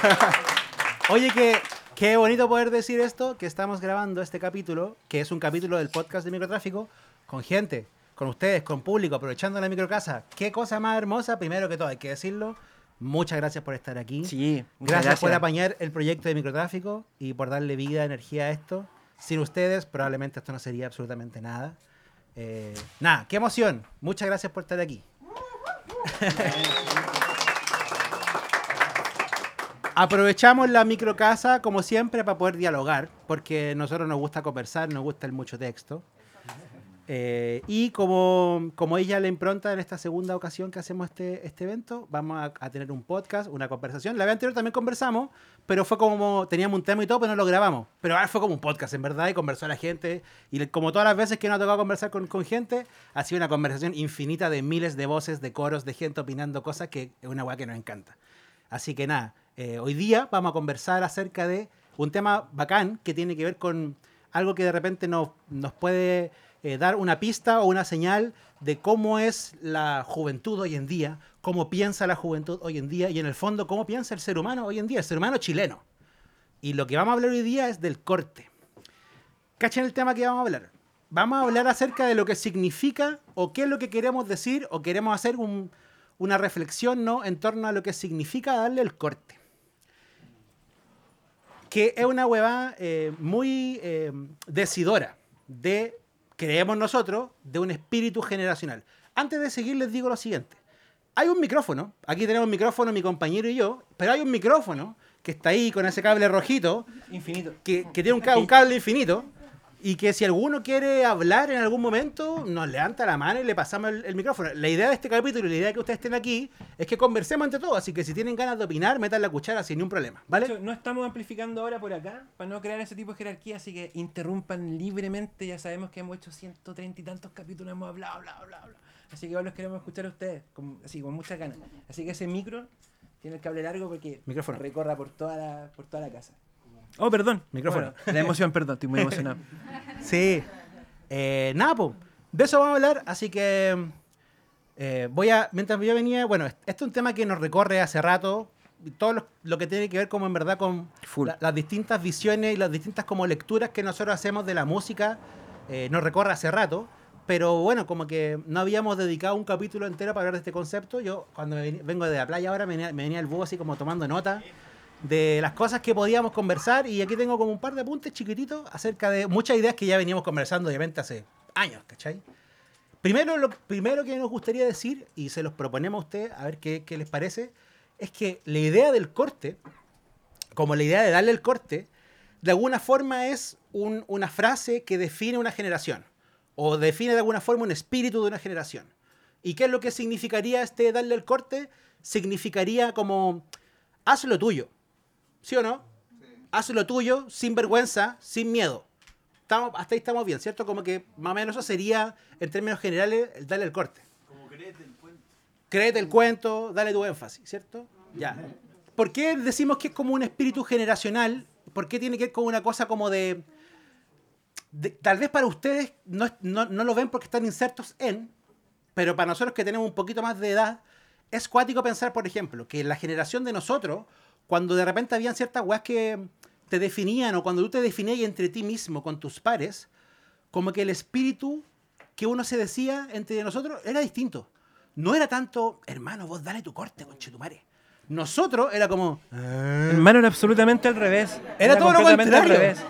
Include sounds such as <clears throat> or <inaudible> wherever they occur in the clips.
<laughs> Oye, que qué bonito poder decir esto, que estamos grabando este capítulo, que es un capítulo del podcast de microtráfico, con gente, con ustedes, con público, aprovechando la microcasa. Qué cosa más hermosa, primero que todo, hay que decirlo. Muchas gracias por estar aquí. Sí, gracias, por apañar el proyecto de microtráfico y por darle vida, energía a esto. Sin ustedes, probablemente esto no sería absolutamente nada. Eh, nada, qué emoción. Muchas gracias por estar aquí. <laughs> Aprovechamos la microcasa, como siempre, para poder dialogar, porque a nosotros nos gusta conversar, nos gusta el mucho texto. Eh, y como, como ella le impronta en esta segunda ocasión que hacemos este, este evento, vamos a, tener un podcast, una conversación. La vez anterior también conversamos, pero fue como, teníamos un tema y todo, pero no lo grabamos. Pero ahora fue como un podcast, en verdad, y conversó a la gente. Y como todas las veces que nos ha tocado conversar con, con gente, ha sido una conversación infinita de miles de voces, de coros, de gente opinando cosas que es una weá que nos encanta. Así que nada, eh, hoy día vamos a conversar acerca de un tema bacán que tiene que ver con algo que de repente nos, nos puede eh, dar una pista o una señal de cómo es la juventud hoy en día, cómo piensa la juventud hoy en día y en el fondo cómo piensa el ser humano hoy en día, el ser humano chileno. Y lo que vamos a hablar hoy día es del corte. ¿Cachen el tema que vamos a hablar? Vamos a hablar acerca de lo que significa o qué es lo que queremos decir o queremos hacer una reflexión ¿no? en torno a lo que significa darle el corte que es una hueva eh, muy eh, decidora de, creemos nosotros, de un espíritu generacional. Antes de seguir les digo lo siguiente. Hay un micrófono, aquí tenemos un micrófono mi compañero y yo, pero hay un micrófono que está ahí con ese cable rojito. Infinito. Que, que tiene un, un cable infinito y que si alguno quiere hablar en algún momento, nos levanta la mano y le pasamos el, micrófono. La idea de este capítulo y la idea de que ustedes estén aquí es que conversemos entre todos, así que si tienen ganas de opinar, metan la cuchara sin ningún problema, ¿vale? no estamos amplificando ahora por acá para no crear ese tipo de jerarquía, así que interrumpan libremente, ya sabemos que hemos hecho 130 y tantos capítulos, hemos hablado, bla, bla, bla. Así que hoy los queremos escuchar a ustedes, con, así, con muchas ganas. Así que ese micro tiene el cable largo porque micrófono. recorra por toda la, por toda la casa. Oh, perdón. Micrófono. la emoción, <laughs> perdón, estoy muy emocionado. sí. Eh, nada, pues. De eso vamos a hablar, así que eh, voy a, mientras yo venía, bueno, este es un tema que nos recorre hace rato, todo lo, que tiene que ver como en verdad con las distintas visiones y las distintas como lecturas que nosotros hacemos de la música, eh, nos recorre hace rato, pero bueno, como que no habíamos dedicado un capítulo entero para hablar de este concepto, yo cuando vengo de la playa ahora me venía, me venía el búho así como tomando nota de las cosas que podíamos conversar y aquí tengo como un par de apuntes chiquititos acerca de muchas ideas que ya veníamos conversando obviamente hace años, ¿cachai? Primero, lo primero que nos gustaría decir, y se los proponemos a ustedes, a ver qué, les parece, es que la idea del corte, como la idea de darle el corte, de alguna forma es una frase que define una generación, o define de alguna forma un espíritu de una generación. ¿Y qué es lo que significaría este darle el corte? Significaría como, haz lo tuyo, ¿Sí o no? Haz lo tuyo, sin vergüenza, sin miedo. Estamos, hasta ahí estamos bien, ¿cierto? Como que más o menos eso sería, en términos generales, el darle el corte. Como créete el cuento. Créete el cuento, dale tu énfasis, ¿cierto? Ya. ¿Por qué decimos que es como un espíritu generacional? ¿Por qué tiene que ver con una cosa como de... tal vez para ustedes no, no, no lo ven porque están insertos en, pero para nosotros que tenemos un poquito más de edad, es cuático pensar, por ejemplo, que la generación de nosotros cuando de repente habían ciertas weas que te definían o cuando tú te definías entre ti mismo con tus pares, como que el espíritu que uno se decía entre nosotros era distinto. No era tanto, hermano, vos dale tu corte, conchetumare. Nosotros era como. Ah". Hermano, era absolutamente al revés. Era, todo lo contrario. Al revés.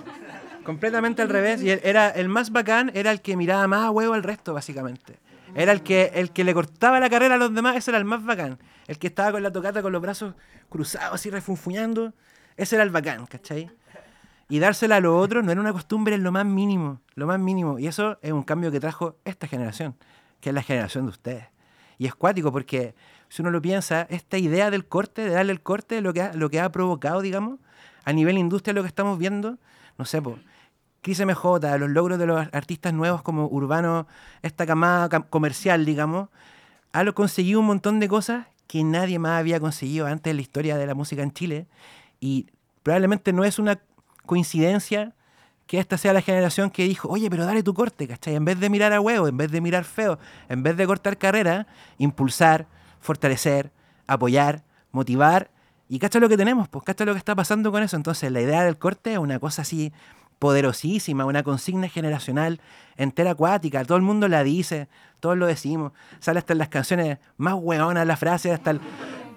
Completamente al revés. Y era el más bacán, era el que miraba más a huevo al resto, básicamente. Era el que, el que le cortaba la carrera a los demás, ese era el más bacán. El que estaba con la tocata con los brazos cruzados, así refunfuñando, ese era el bacán, ¿cachai? Y dársela a los otros no era una costumbre en lo más mínimo, lo más mínimo. Y eso es un cambio que trajo esta generación, que es la generación de ustedes. Y es cuático porque, si uno lo piensa, esta idea del corte, de darle el corte, lo que ha, lo que ha provocado, digamos, a nivel industria lo que estamos viendo, no sé, pues, Cris MJ, los logros de los artistas nuevos como Urbano, esta camada comercial, digamos, ha conseguido un montón de cosas que nadie más había conseguido antes en la historia de la música en Chile. Y probablemente no es una coincidencia que esta sea la generación que dijo, oye, pero dale tu corte, ¿cachai? En vez de mirar a huevo, en vez de mirar feo, en vez de cortar carrera, impulsar, fortalecer, apoyar, motivar Y cacha lo que tenemos, pues cacha lo que está pasando con eso. Entonces la idea del corte es una cosa así poderosísima, una consigna generacional entera acuática. Todo el mundo la dice, todos lo decimos. Sale hasta en las canciones más hueonas la frase, hasta el...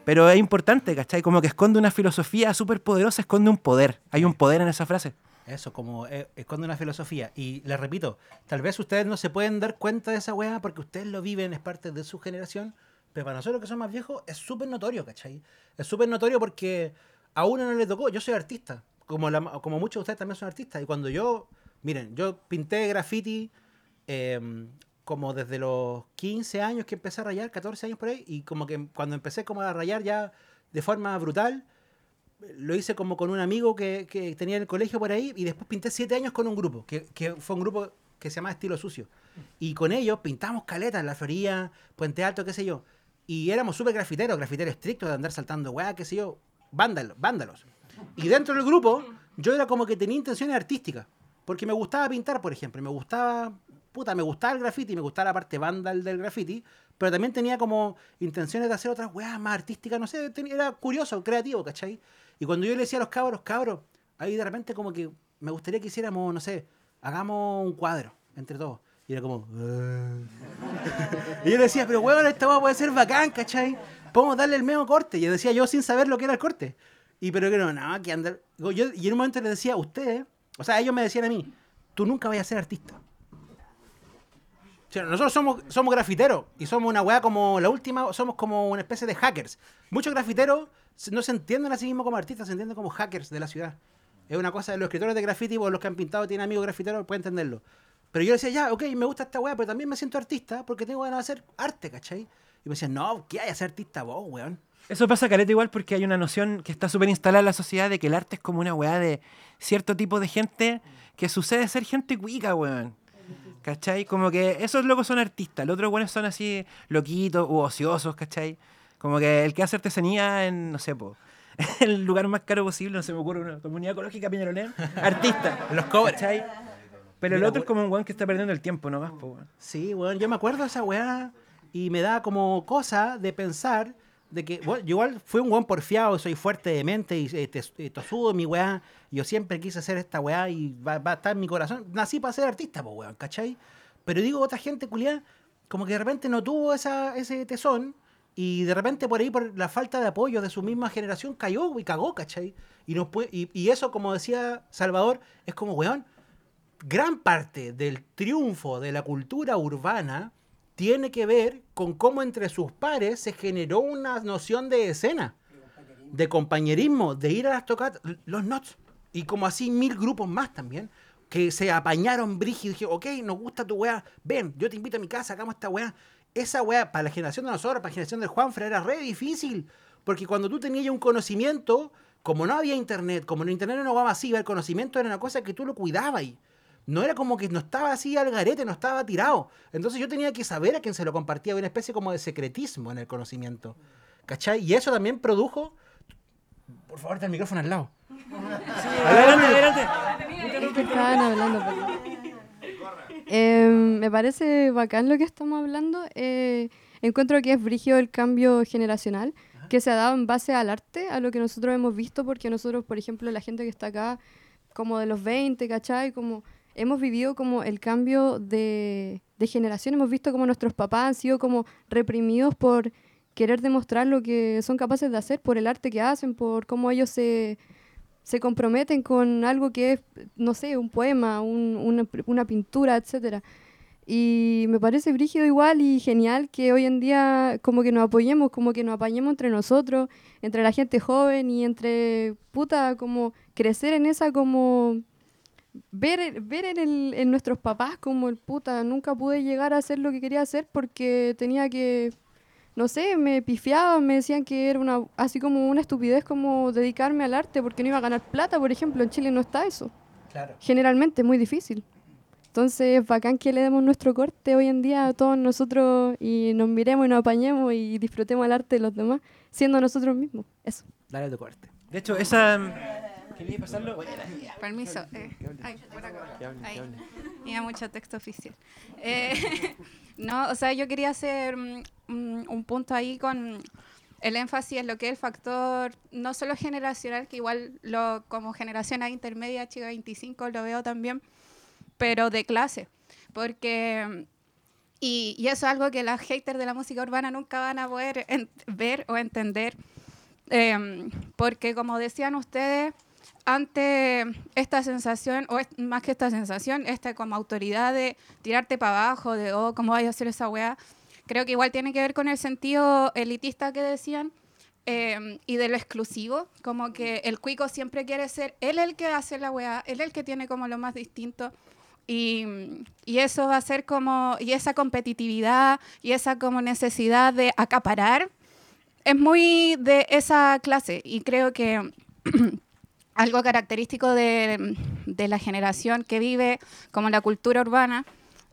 Pero es importante, ¿cachai? Como que esconde una filosofía súper poderosa, esconde un poder. Hay un poder en esa frase. Eso, como eh, esconde una filosofía. Y les repito, tal vez ustedes no se pueden dar cuenta de esa weá porque ustedes lo viven, es parte de su generación. Pero para nosotros que somos más viejos es súper notorio, ¿cachai? Es súper notorio porque a uno no le tocó. Yo soy artista, como, como muchos de ustedes también son artistas. Y cuando yo, miren, yo pinté graffiti eh, como desde los 15 años que empecé a rayar, 14 años por ahí. Y como que cuando empecé como a rayar ya de forma brutal, lo hice como con un amigo que, que tenía en el colegio por ahí. Y después pinté 7 años con un grupo, que, que fue un grupo que se llama Estilo Sucio. Y con ellos pintamos caletas la Florida, Puente Alto, qué sé yo. Y éramos súper grafiteros, grafiteros estrictos de andar saltando weá, qué sé yo, vándalos, vándalos. Y dentro del grupo, yo era como que tenía intenciones artísticas. Porque me gustaba pintar, por ejemplo. Me gustaba, puta, me gustaba el graffiti, me gustaba la parte vandal del graffiti. Pero también tenía como intenciones de hacer otras weas más artísticas, no sé, era curioso, creativo, ¿cachai? Y cuando yo le decía a los cabros, cabros, ahí de repente como que me gustaría que hiciéramos, no sé, hagamos un cuadro entre todos. Y era como... "Ah". <laughs> y yo le decía, pero weón, esta weá puede ser bacán, ¿cachai? Podemos darle el medio corte. Y decía yo sin saber lo que era el corte. Y pero que no, no, que andar... Yo, y en un momento les decía, ustedes, o sea, ellos me decían a mí, tú nunca vas a ser artista. O sea, nosotros somos, somos grafiteros y somos una weá como la última, somos como una especie de hackers. Muchos grafiteros no se entienden a sí mismos como artistas, se entienden como hackers de la ciudad. Es una cosa, los escritores de graffiti o los que han pintado tienen amigos grafiteros, pueden entenderlo. Pero yo decía, ya, ok, me gusta esta weá, pero también me siento artista porque tengo ganas de hacer arte, ¿cachai? Y me decían, no, ¿qué hay a ser artista vos, weón? Eso pasa caleta igual porque hay una noción que está súper instalada en la sociedad de que el arte es como una weá de cierto tipo de gente que sucede ser gente cuica, weón. ¿Cachai? Como que esos locos son artistas, los otros weones son así loquitos u ociosos, ¿cachai? Como que el que hace artesanía en, no sé, po, <laughs> el lugar más caro posible, no se me ocurre, una comunidad ecológica Peñalolén, <laughs> artista. Los cobres. ¿Cachai? Pero el Mira, otro es como un weón que está perdiendo el tiempo nomás, po, weón. Sí, weón, yo me acuerdo de esa weá y me da como cosa de pensar de que, bueno, yo igual fui un weón porfiado, soy fuerte de mente y tes- eh, tosudo mi weá. Yo siempre quise hacer esta weá y va, va a estar en mi corazón. Nací para ser artista, pues weón, ¿cachai? Pero digo, otra gente, culiá, como que de repente no tuvo esa, ese tesón y de repente por ahí, por la falta de apoyo de su misma generación, cayó y cagó, ¿cachai? Y, nos puede, y, y eso, como decía Salvador, es como, weón, gran parte del triunfo de la cultura urbana tiene que ver con cómo entre sus pares se generó una noción de escena, de compañerismo, de ir a las tocatas, los Nots, y como así mil grupos más también, que se apañaron brígido y dijeron, ok, nos gusta tu weá, ven, yo te invito a mi casa, hagamos esta weá. Esa weá, para la generación de nosotros, para la generación del Juanfra, era re difícil, porque cuando tú tenías ya un conocimiento, como no había internet, como en internet era una weá masiva, el conocimiento era una cosa que tú lo cuidabas y no era como que no estaba así al garete, no estaba tirado. Entonces yo tenía que saber a quién se lo compartía, había una especie como de secretismo en el conocimiento. ¿Cachai? Y eso también produjo... Por favor, ten el micrófono al lado. <laughs> Adelante, adelante. que estaban hablando. Eh, me parece bacán lo que estamos hablando. Eh, encuentro que es brigio el cambio generacional que se ha dado en base al arte, a lo que nosotros hemos visto, porque nosotros, por ejemplo, la gente que está acá, como de los 20, ¿cachai? Como hemos vivido como el cambio de, de generación, hemos visto como nuestros papás han sido como reprimidos por querer demostrar lo que son capaces de hacer, por el arte que hacen, por cómo ellos se, se comprometen con algo que es, no sé, un poema, un- una, una pintura, etcétera. Y me parece brígido igual y genial que hoy en día como que nos apoyemos, como que nos apañemos entre nosotros, entre la gente joven y entre, puta, como crecer en esa como... Ver, ver en, el- en nuestros papás como el puta, nunca pude llegar a hacer lo que quería hacer porque tenía que, no sé, me pifiaban, me decían que era una, así como una estupidez como dedicarme al arte porque no iba a ganar plata, por ejemplo, en Chile no está eso. Claro. Generalmente es muy difícil. Entonces es bacán que le demos nuestro corte hoy en día a todos nosotros y nos miremos y nos apañemos y disfrutemos el arte de los demás, siendo nosotros mismos. Eso. Dale tu corte. De hecho, esa. ¿Quería pasarlo? Permiso. eh, ay, por acá. Ahí. Mira, mucho texto oficial. Eh, <laughs> no, o sea, yo quería hacer mm, mm, un punto ahí con el énfasis en lo que es el factor no solo generacional, que igual lo, como generación intermedia, chica 25, lo veo también, pero de clase. Porque, y, y eso es algo que los haters de la música urbana nunca van a poder ver o entender. Em, porque como decían ustedes, ante esta sensación, o más que esta sensación, esta como autoridad de tirarte para abajo, de, oh, ¿cómo vais a hacer esa weá? Creo que igual tiene que ver con el sentido elitista que decían em, y de lo exclusivo, como que el cuico siempre quiere ser él el que hace la weá, él el que tiene como lo más distinto. Y, y, eso va a ser como, y esa competitividad y esa como necesidad de acaparar es muy de esa clase y creo que <clears throat> algo característico de, la generación que vive como la cultura urbana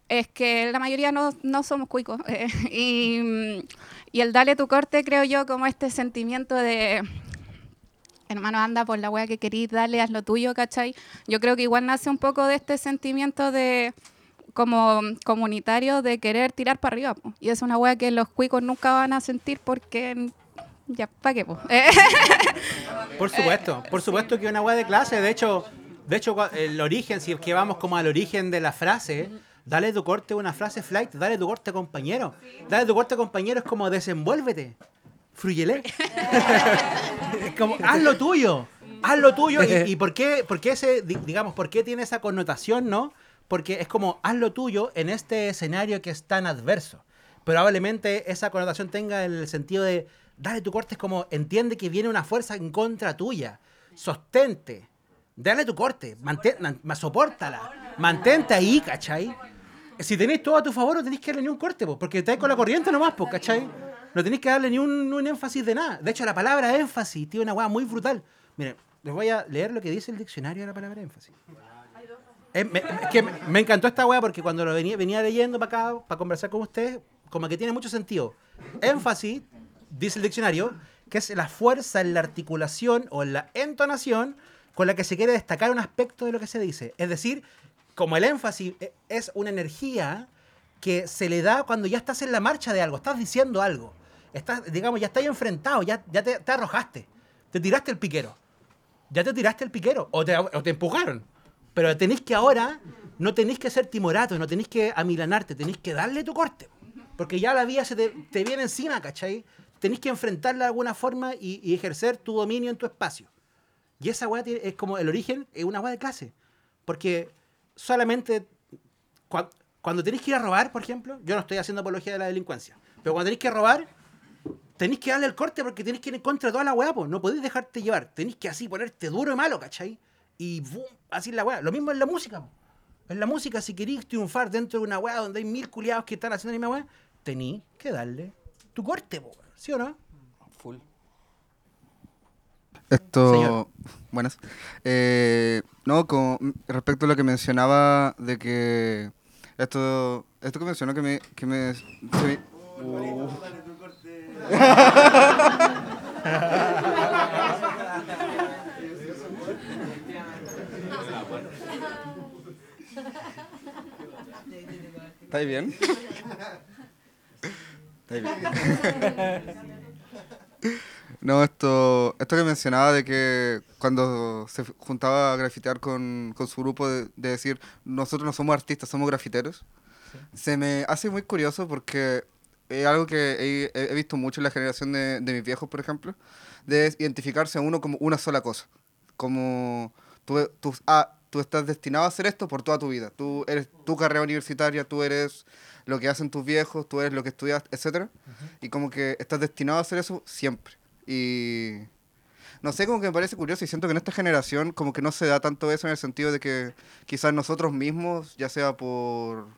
es que la mayoría no, somos cuicos. <laughs> Eh, y, el dale tu corte, creo yo, como este sentimiento de, hermano, anda por la wea que querís, dale, haz lo tuyo, ¿cachai? Yo creo que igual nace un poco de este sentimiento de como comunitario de querer tirar para arriba. Y es una wea que los cuicos nunca van a sentir porque ya, ¿para qué? Po? <laughs> por supuesto, por supuesto que una wea de clase. De hecho, de hecho, el origen, si es que vamos como al origen de la frase Dale tu corte una frase flight, dale tu corte compañero. Dale tu corte compañero es como desenvuélvete. Fruyele. es <laughs> como, haz lo tuyo. Haz lo tuyo. ¿Y, por, qué, por qué ese, digamos, por qué tiene esa connotación, no? Porque es como, haz lo tuyo en este escenario que es tan adverso. Probablemente esa connotación tenga el sentido de, dale tu corte, es como, entiende que viene una fuerza en contra tuya. Sostente. Dale tu corte. Mantén, soportala. Mantente ahí, ¿cachai? si tenéis todo a tu favor, no tenéis que darle ni un corte, porque estáis con la corriente nomás, pues, ¿cachai? No tenéis que darle ni un, énfasis de nada. De hecho, la palabra énfasis tiene una hueá muy brutal. Miren, les voy a leer lo que dice el diccionario de la palabra énfasis. Es, que me, encantó esta hueá porque cuando lo venía, venía leyendo para acá, para conversar con ustedes, como que tiene mucho sentido. Énfasis, dice el diccionario, que es la fuerza en la articulación o en la entonación con la que se quiere destacar un aspecto de lo que se dice. Es decir, como el énfasis e, es una energía que se le da cuando ya estás en la marcha de algo, estás diciendo algo, estás, digamos, ya estás enfrentado, ya, ya te, arrojaste, te tiraste el piquero, ya te tiraste el piquero, o te, o te empujaron, pero tenéis que ahora, no tenéis que ser timorato, no tenéis que amilanarte, tenéis que darle tu corte, porque ya la vida se te, te viene encima, ¿cachai? Tenéis que enfrentarla de alguna forma y, ejercer tu dominio en tu espacio. Y esa weá es como el origen, es una weá de clase. Porque solamente cuando, tenéis que ir a robar, por ejemplo, yo no estoy haciendo apología de la delincuencia, pero cuando tenéis que robar, tenéis que darle el corte porque tenéis que ir en contra de toda la weá, no podéis dejarte llevar, tenéis que así ponerte duro y malo, ¿cachai? Y boom, así la weá. Lo mismo en la música, En la música, si queréis triunfar dentro de una weá donde hay mil culiados que están haciendo la misma weá, tenéis que darle tu corte, ¿sí o no? Full. Esto, buenas. Eh, no, con respecto a lo que mencionaba de que esto, esto que mencionó que me, que me, ¿Está bien? ¿Está <laughs> bien? <laughs> No, esto, esto que mencionaba de que cuando se juntaba a grafitear con, con su grupo, de, decir, nosotros no somos artistas, somos grafiteros, se me hace muy curioso porque es algo que he, he visto mucho en la generación de, de, mis viejos, por ejemplo, de identificarse a uno como una sola cosa. Como tú, tú, ah, tú estás destinado a hacer esto por toda tu vida. Tú eres tu carrera universitaria, tú eres lo que hacen tus viejos, tú eres lo que estudias, etc. Y como que estás destinado a hacer eso siempre. Y no sé, como que me parece curioso y siento que en esta generación como que no se da tanto eso en el sentido de que quizás nosotros mismos, ya sea por...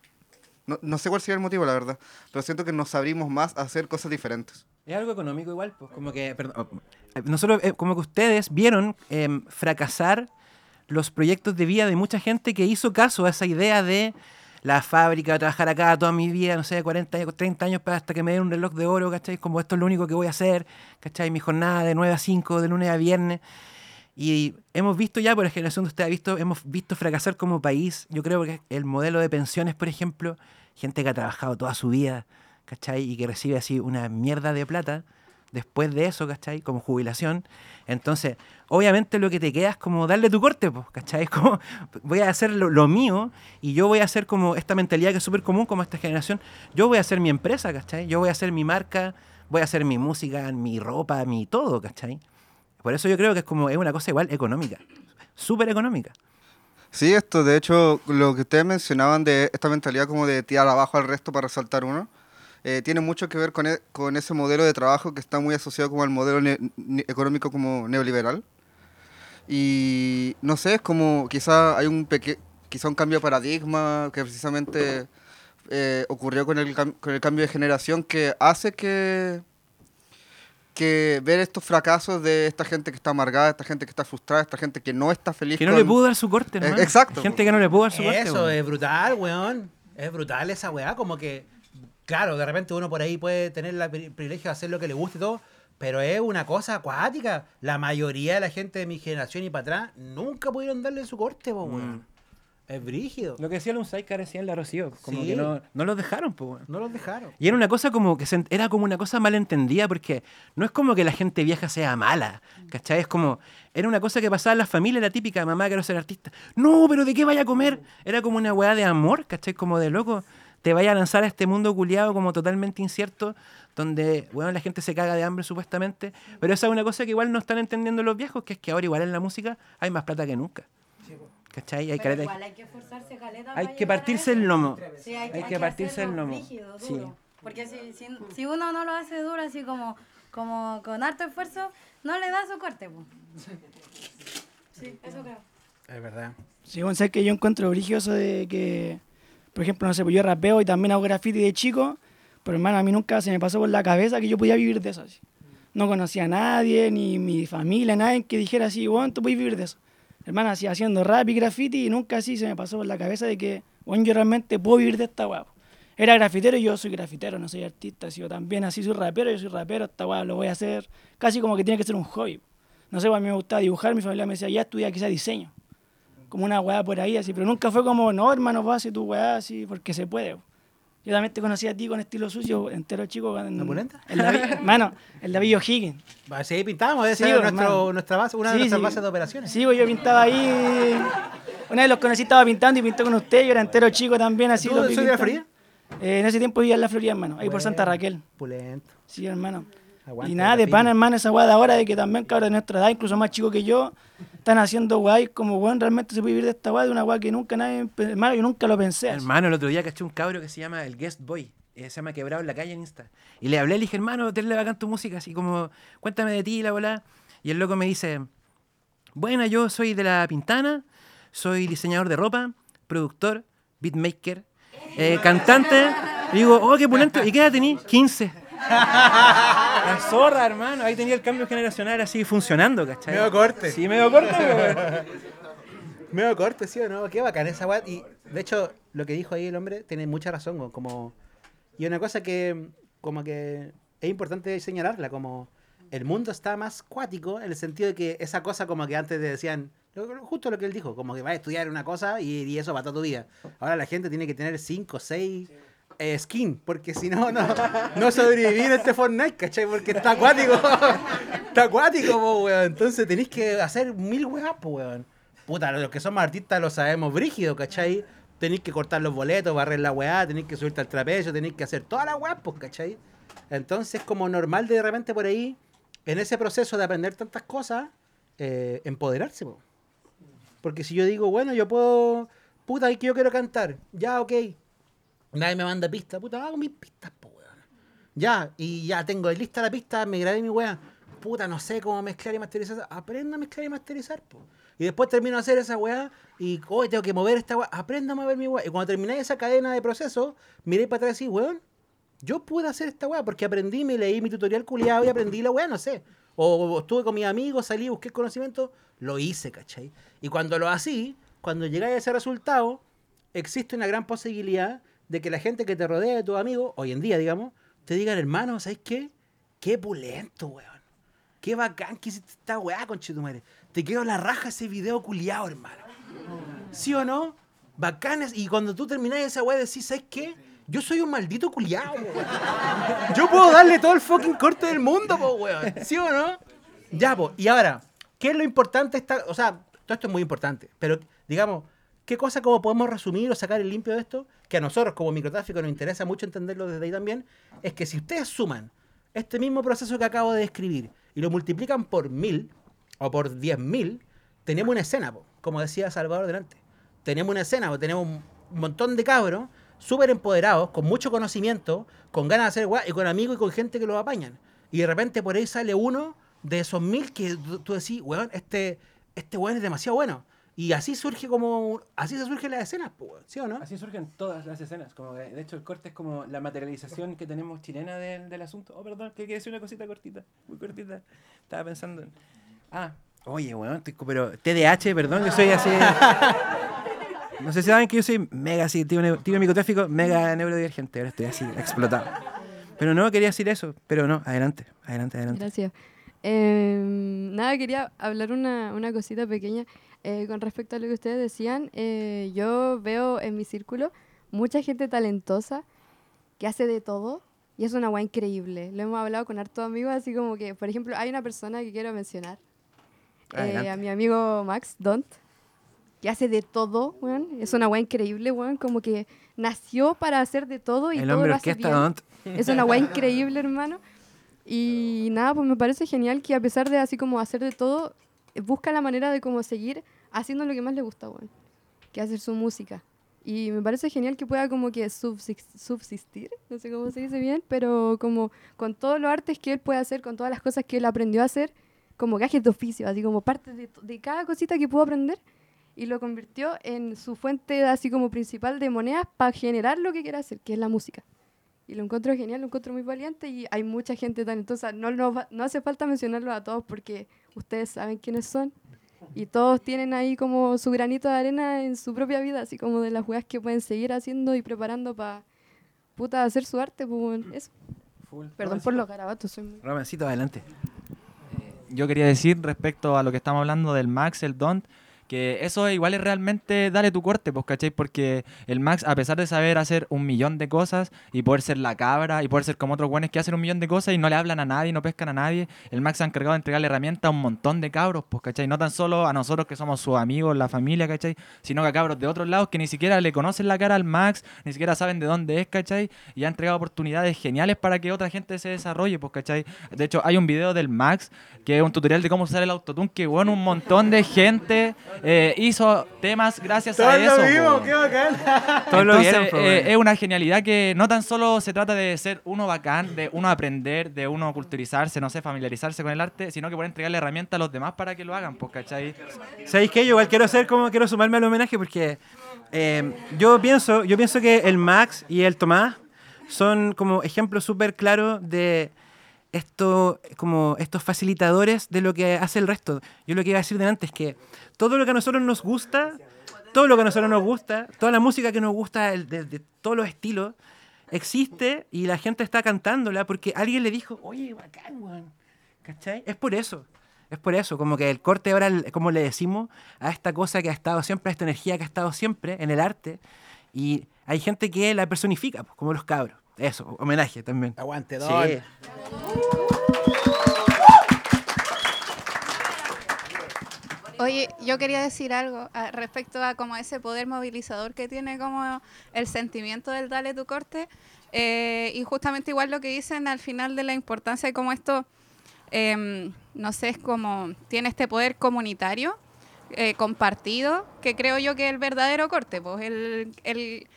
No, no sé cuál sería el motivo, la verdad, pero siento que nos abrimos más a hacer cosas diferentes. Es algo económico igual, pues como que, perdón, oh, nosotros, eh, como que ustedes vieron em, fracasar los proyectos de vida de mucha gente que hizo caso a esa idea de la fábrica, trabajar acá toda mi vida, no sé, 40 años, 30 años hasta que me den un reloj de oro, ¿cachai? Como esto es lo único que voy a hacer, ¿cachai? Mi jornada de 9 a 5, de lunes a viernes. Y hemos visto ya, por la generación de usted visto, hemos visto fracasar como país. Yo creo que el modelo de pensiones, por ejemplo, gente que ha trabajado toda su vida, ¿cachai? Y que recibe así una mierda de plata, después de eso, ¿cachai? Como jubilación. Entonces, obviamente lo que te queda es como darle tu corte, pues, ¿cachai? <laughs> Como, voy a hacer lo, lo mío y yo voy a hacer como esta mentalidad que es súper común como esta generación. Yo voy a hacer mi empresa, ¿cachai? Yo voy a hacer mi marca, voy a hacer mi música, mi ropa, mi todo, ¿cachai? Por eso yo creo que es como, es una cosa igual económica, súper económica. Sí, esto, de hecho, lo que ustedes mencionaban de esta mentalidad como de tirar abajo al resto para resaltar uno, eh, tiene mucho que ver con, e- con ese modelo de trabajo que está muy asociado como al modelo ne- ne- económico como neoliberal. Y no sé, es como quizá hay un peque quizá un cambio de paradigma que precisamente eh, ocurrió con el, con el cambio de generación que hace que que ver estos fracasos de esta gente que está amargada, esta gente que está frustrada, esta gente que no está feliz Que no con- le pudo dar su corte, Eh, hermano. exacto, Gente que no le pudo dar su corte. Eso es brutal, weón. Es brutal esa weá. Como que, claro, de repente uno por ahí puede tener el pri- privilegio de hacer lo que le guste y todo, pero es una cosa acuática. La mayoría de la gente de mi generación y para atrás nunca pudieron darle su corte, po, weón. Mm. Es brígido. Lo que decía Lunzai que decía en la Rocío, como Sí. que no, no los dejaron, weón. No los dejaron. Y era una cosa como que se- era como una cosa malentendida porque no es como que la gente vieja sea mala, ¿cachai? Es como, era una cosa que pasaba en las familias, la típica mamá quiero ser artista. No, pero ¿de qué vaya a comer? Era como una weá de amor, ¿cachai? Como de loco, te vaya a lanzar a este mundo culiado como totalmente incierto, donde, bueno, la gente se caga de hambre supuestamente, pero esa es una cosa que igual no están entendiendo los viejos, que es que ahora igual en la música hay más plata que nunca. ¿Cachai? Hay, Pero caleta- igual hay que esforzarse caleta hay que partirse el lomo. Sí, hay, Hay que partirse el lomo. rígido, Sí. Porque si, si, si uno no lo hace duro, así como, como con harto esfuerzo, no le da su corte. po. Sí, eso creo. Es verdad. Sí, bueno, sabes que yo encuentro religioso de que, por ejemplo, no sé, pues yo rapeo y también hago graffiti de chico, pero hermano, a mí nunca se me pasó por la cabeza que yo podía vivir de eso. No conocía a nadie, ni mi familia, nadie que dijera así, bueno, tú puedes vivir de eso. Hermano, así haciendo rap y graffiti y nunca así se me pasó por la cabeza de que, bueno, yo realmente puedo vivir de esta weá. Era grafitero y yo soy grafitero, no soy artista. Si yo también así soy rapero, yo soy rapero, esta weá lo voy a hacer casi como que tiene que ser un hobby. No sé, pues, a mí me gustaba dibujar, mi familia me decía, ya estudia quizá diseño como una weá por ahí, así, pero nunca fue como, no, hermano, vas a hacer tu weá así, porque se puede. Yo también te conocí a ti con estilo sucio, entero chico. En, ¿La la, vi- hermano, el David O'Higgins. Sí, pintamos, esa Sí, nuestro, nuestra base, una de Sí, nuestras sí. bases de operaciones. Sí, pues yo pintaba ahí. Una vez los conocí, estaba pintando y pintó con usted, yo era entero chico también, así. ¿Tú soy de la. Florida? Eh, en ese tiempo vivía en la Florida, hermano, ahí por Santa. Raquel. Pulento. Sí, hermano. Aguante y nada, de pana, hermano, esa weá de ahora de que también cabros de nuestra edad, incluso más chicos que yo, están haciendo weá y como weón, realmente se puede vivir de esta weá, de una weá que nunca nadie, hermano, yo nunca lo pensé. así. Hermano, el otro día caché un cabro que se llama el Guest Boy. eh, se llama Quebrado en la calle en Insta. Y le hablé, le dije, hermano, tenle bacán tu música, así como, cuéntame de ti, la bola. Y el loco me dice, bueno, yo soy de La Pintana, soy diseñador de ropa, productor, beatmaker, eh, cantante. Y digo, oh, qué pulento. ¿Y qué edad tenés? 15. <laughs> La zorra, hermano. Ahí tenía el cambio generacional así funcionando, ¿cachai? Medio corte. Sí, medio corte. <laughs> Medio corte, sí o no, qué bacán esa weá. Y de hecho, lo que dijo ahí el hombre tiene mucha razón, como... Y una cosa que, como que es importante señalarla, como el mundo está más cuático en el sentido de que esa cosa como que antes te decían, justo lo que él dijo, como que vas a estudiar una cosa y, y eso va toda tu vida. Ahora la gente tiene que tener 5, 6 skin, porque si no, no, no en este Fortnite, ¿cachai? Porque está acuático. <laughs> está acuático, po, weón. Entonces tenéis que hacer mil weas, po, weón. Puta, los que somos artistas lo sabemos brígido, ¿cachai? Tenéis que cortar los boletos, barrer la weá, tenéis que subirte al trapecio, tenéis que hacer todas las weas, pues, ¿cachai? Entonces, como normal de repente por ahí, en ese proceso de aprender tantas cosas, eh, empoderarse, po. Porque si yo digo, bueno, yo puedo, puta, y que yo quiero cantar, ya, ok. Nadie me manda pista, puta, hago mis pistas, po, weón. Ya, y ya tengo lista la pista, me grabé mi weá. Puta, no sé cómo mezclar y masterizar. Aprenda a mezclar y masterizar, po. Y después termino de hacer esa weá y, hoy tengo que mover esta weá. Aprenda a mover mi weá. Y cuando terminé esa cadena de proceso, miré para atrás y, weón, yo pude hacer esta weá porque aprendí, me leí mi tutorial culiado y aprendí la weá, no sé. O, estuve con mis amigos, salí, busqué conocimiento, lo hice, ¿cachai? Y cuando lo así, cuando llegáis a ese resultado, existe una gran posibilidad de que la gente que te rodea de tus amigos, hoy en día, digamos, te digan, hermano, ¿sabes qué? Qué pulento, weón. Qué bacán que hiciste esta weá, conchetumare. Te quedó la raja ese video culiado, hermano. ¿Sí o no? Bacanas. Y cuando tú terminás esa weá, decís, ¿sabes qué? Yo soy un maldito culiao, weón. Yo puedo darle todo el fucking corte del mundo, po, weón. ¿Sí o no? Ya, po. Y ahora, ¿qué es lo importante? Esta, o sea, todo esto es muy importante, pero digamos, ¿qué cosa como podemos resumir o sacar el limpio de esto? Que a nosotros como microtráfico nos interesa mucho entenderlo desde ahí también, es que si ustedes suman este mismo proceso que acabo de describir y lo multiplican por mil o por diez mil, tenemos una escena, como decía Salvador delante. Tenemos una escena, po, tenemos un montón de cabros súper empoderados, con mucho conocimiento, con ganas de hacer guay, y con amigos y con gente que los apañan. Y de repente por ahí sale uno de esos mil que tú tú decís, weón, este, este weón es demasiado bueno. Y así surge como, así se surgen las escenas, ¿sí o no? Así surgen todas las escenas. Como que, de hecho, el corte es como la materialización que tenemos chilena del, del asunto. Oh, perdón, que quería decir una cosita cortita, muy cortita. Estaba pensando en. Ah, oye, weón, estoy pero TDAH, perdón, yo soy así. No sé si saben que yo soy mega así, tío, tío microtráfico, mega neurodivergente. Ahora estoy así, explotado. Pero no, quería decir eso. Pero no, adelante, adelante, adelante. Gracias. Eh, nada, quería hablar una, una cosita pequeña eh, con respecto a lo que ustedes decían. Eh, yo veo en mi círculo mucha gente talentosa que hace de todo y es una guay increíble. Lo hemos hablado con hartos amigos, así como que, por ejemplo, hay una persona que quiero mencionar. eh, a mi amigo Max Don't, que hace de todo, weón. Es una guay increíble, weón. Como que nació para hacer de todo y El todo hombre lo hace bien. Don't. Es una guay <laughs> increíble, hermano. Y nada, pues me parece genial que a pesar de así como hacer de todo, busca la manera de como seguir haciendo lo que más le gusta, weón. Que hacer su música. Y me parece genial que pueda como que subsis- subsistir, no sé cómo se dice bien, pero como con todos los artes que él puede hacer, con todas las cosas que él aprendió a hacer, como gajes de oficio, así como parte de, cada cosita que pudo aprender, y lo convirtió en su fuente así como principal de monedas para generar lo que quiere hacer, que es la música. Y lo encuentro genial, lo encuentro muy valiente y hay mucha gente talentosa. No, no, no hace falta mencionarlos a todos porque ustedes saben quiénes son. Y todos tienen ahí como su granito de arena en su propia vida, así como de las weas que pueden seguir haciendo y preparando para puta hacer su arte. Pues, eso. Perdón por los garabatos, soy muy... Romancito, adelante. yo quería decir respecto a lo que estamos hablando del Max, el Don't, que eso igual es realmente dale tu corte, pues, ¿cachai? Porque el Max, a pesar de saber hacer un millón de cosas y poder ser la cabra y poder ser como otros buenos que hacen un millón de cosas y no le hablan a nadie, no pescan a nadie, el Max se ha encargado de entregarle herramientas a un montón de cabros, pues, ¿cachai? No tan solo a nosotros que somos sus amigos, la familia, ¿cachai? Sino que a cabros de otros lados que ni siquiera le conocen la cara al Max, ni siquiera saben de dónde es, ¿cachai? Y ha entregado oportunidades geniales para que otra gente se desarrolle, pues, ¿cachai? De hecho, hay un video del Max que es un tutorial de cómo usar el autotune que, bueno, un montón de gente eh, hizo temas gracias a eso. po. qué bacán. Todos lo vieron, eh, es una genialidad que no tan solo se trata de ser uno bacán, de uno aprender, de uno culturizarse, no sé, familiarizarse con el arte, sino que poder entregarle herramientas a los demás para que lo hagan, pues, ¿cachai? ¿Sabéis qué? Yo igual quiero hacer como quiero sumarme al homenaje porque eh, yo pienso, yo pienso que el Max y el Tomás son como ejemplos súper claros de esto, como estos facilitadores de lo que hace el resto. Yo lo que iba a decir delante es que todo lo que a nosotros nos gusta, todo lo que a nosotros nos gusta, toda la música que nos gusta de, todos los estilos, existe y la gente está cantándola porque alguien le dijo, oye, bacán, weón. ¿Cachai? Es por eso. Es por eso, como que el corte ahora, como le decimos, a esta cosa que ha estado siempre, a esta energía que ha estado siempre en el arte. Y hay gente que la personifica, pues, como los cabros. Eso, homenaje también. Aguante, Sí. Don. Oye, yo quería decir algo ah, respecto a como ese poder movilizador que tiene como el sentimiento del dale tu corte eh, y justamente igual lo que dicen al final de la importancia de cómo esto, em, no sé, es como tiene este poder comunitario eh, compartido que creo yo que es el verdadero corte, pues el, el-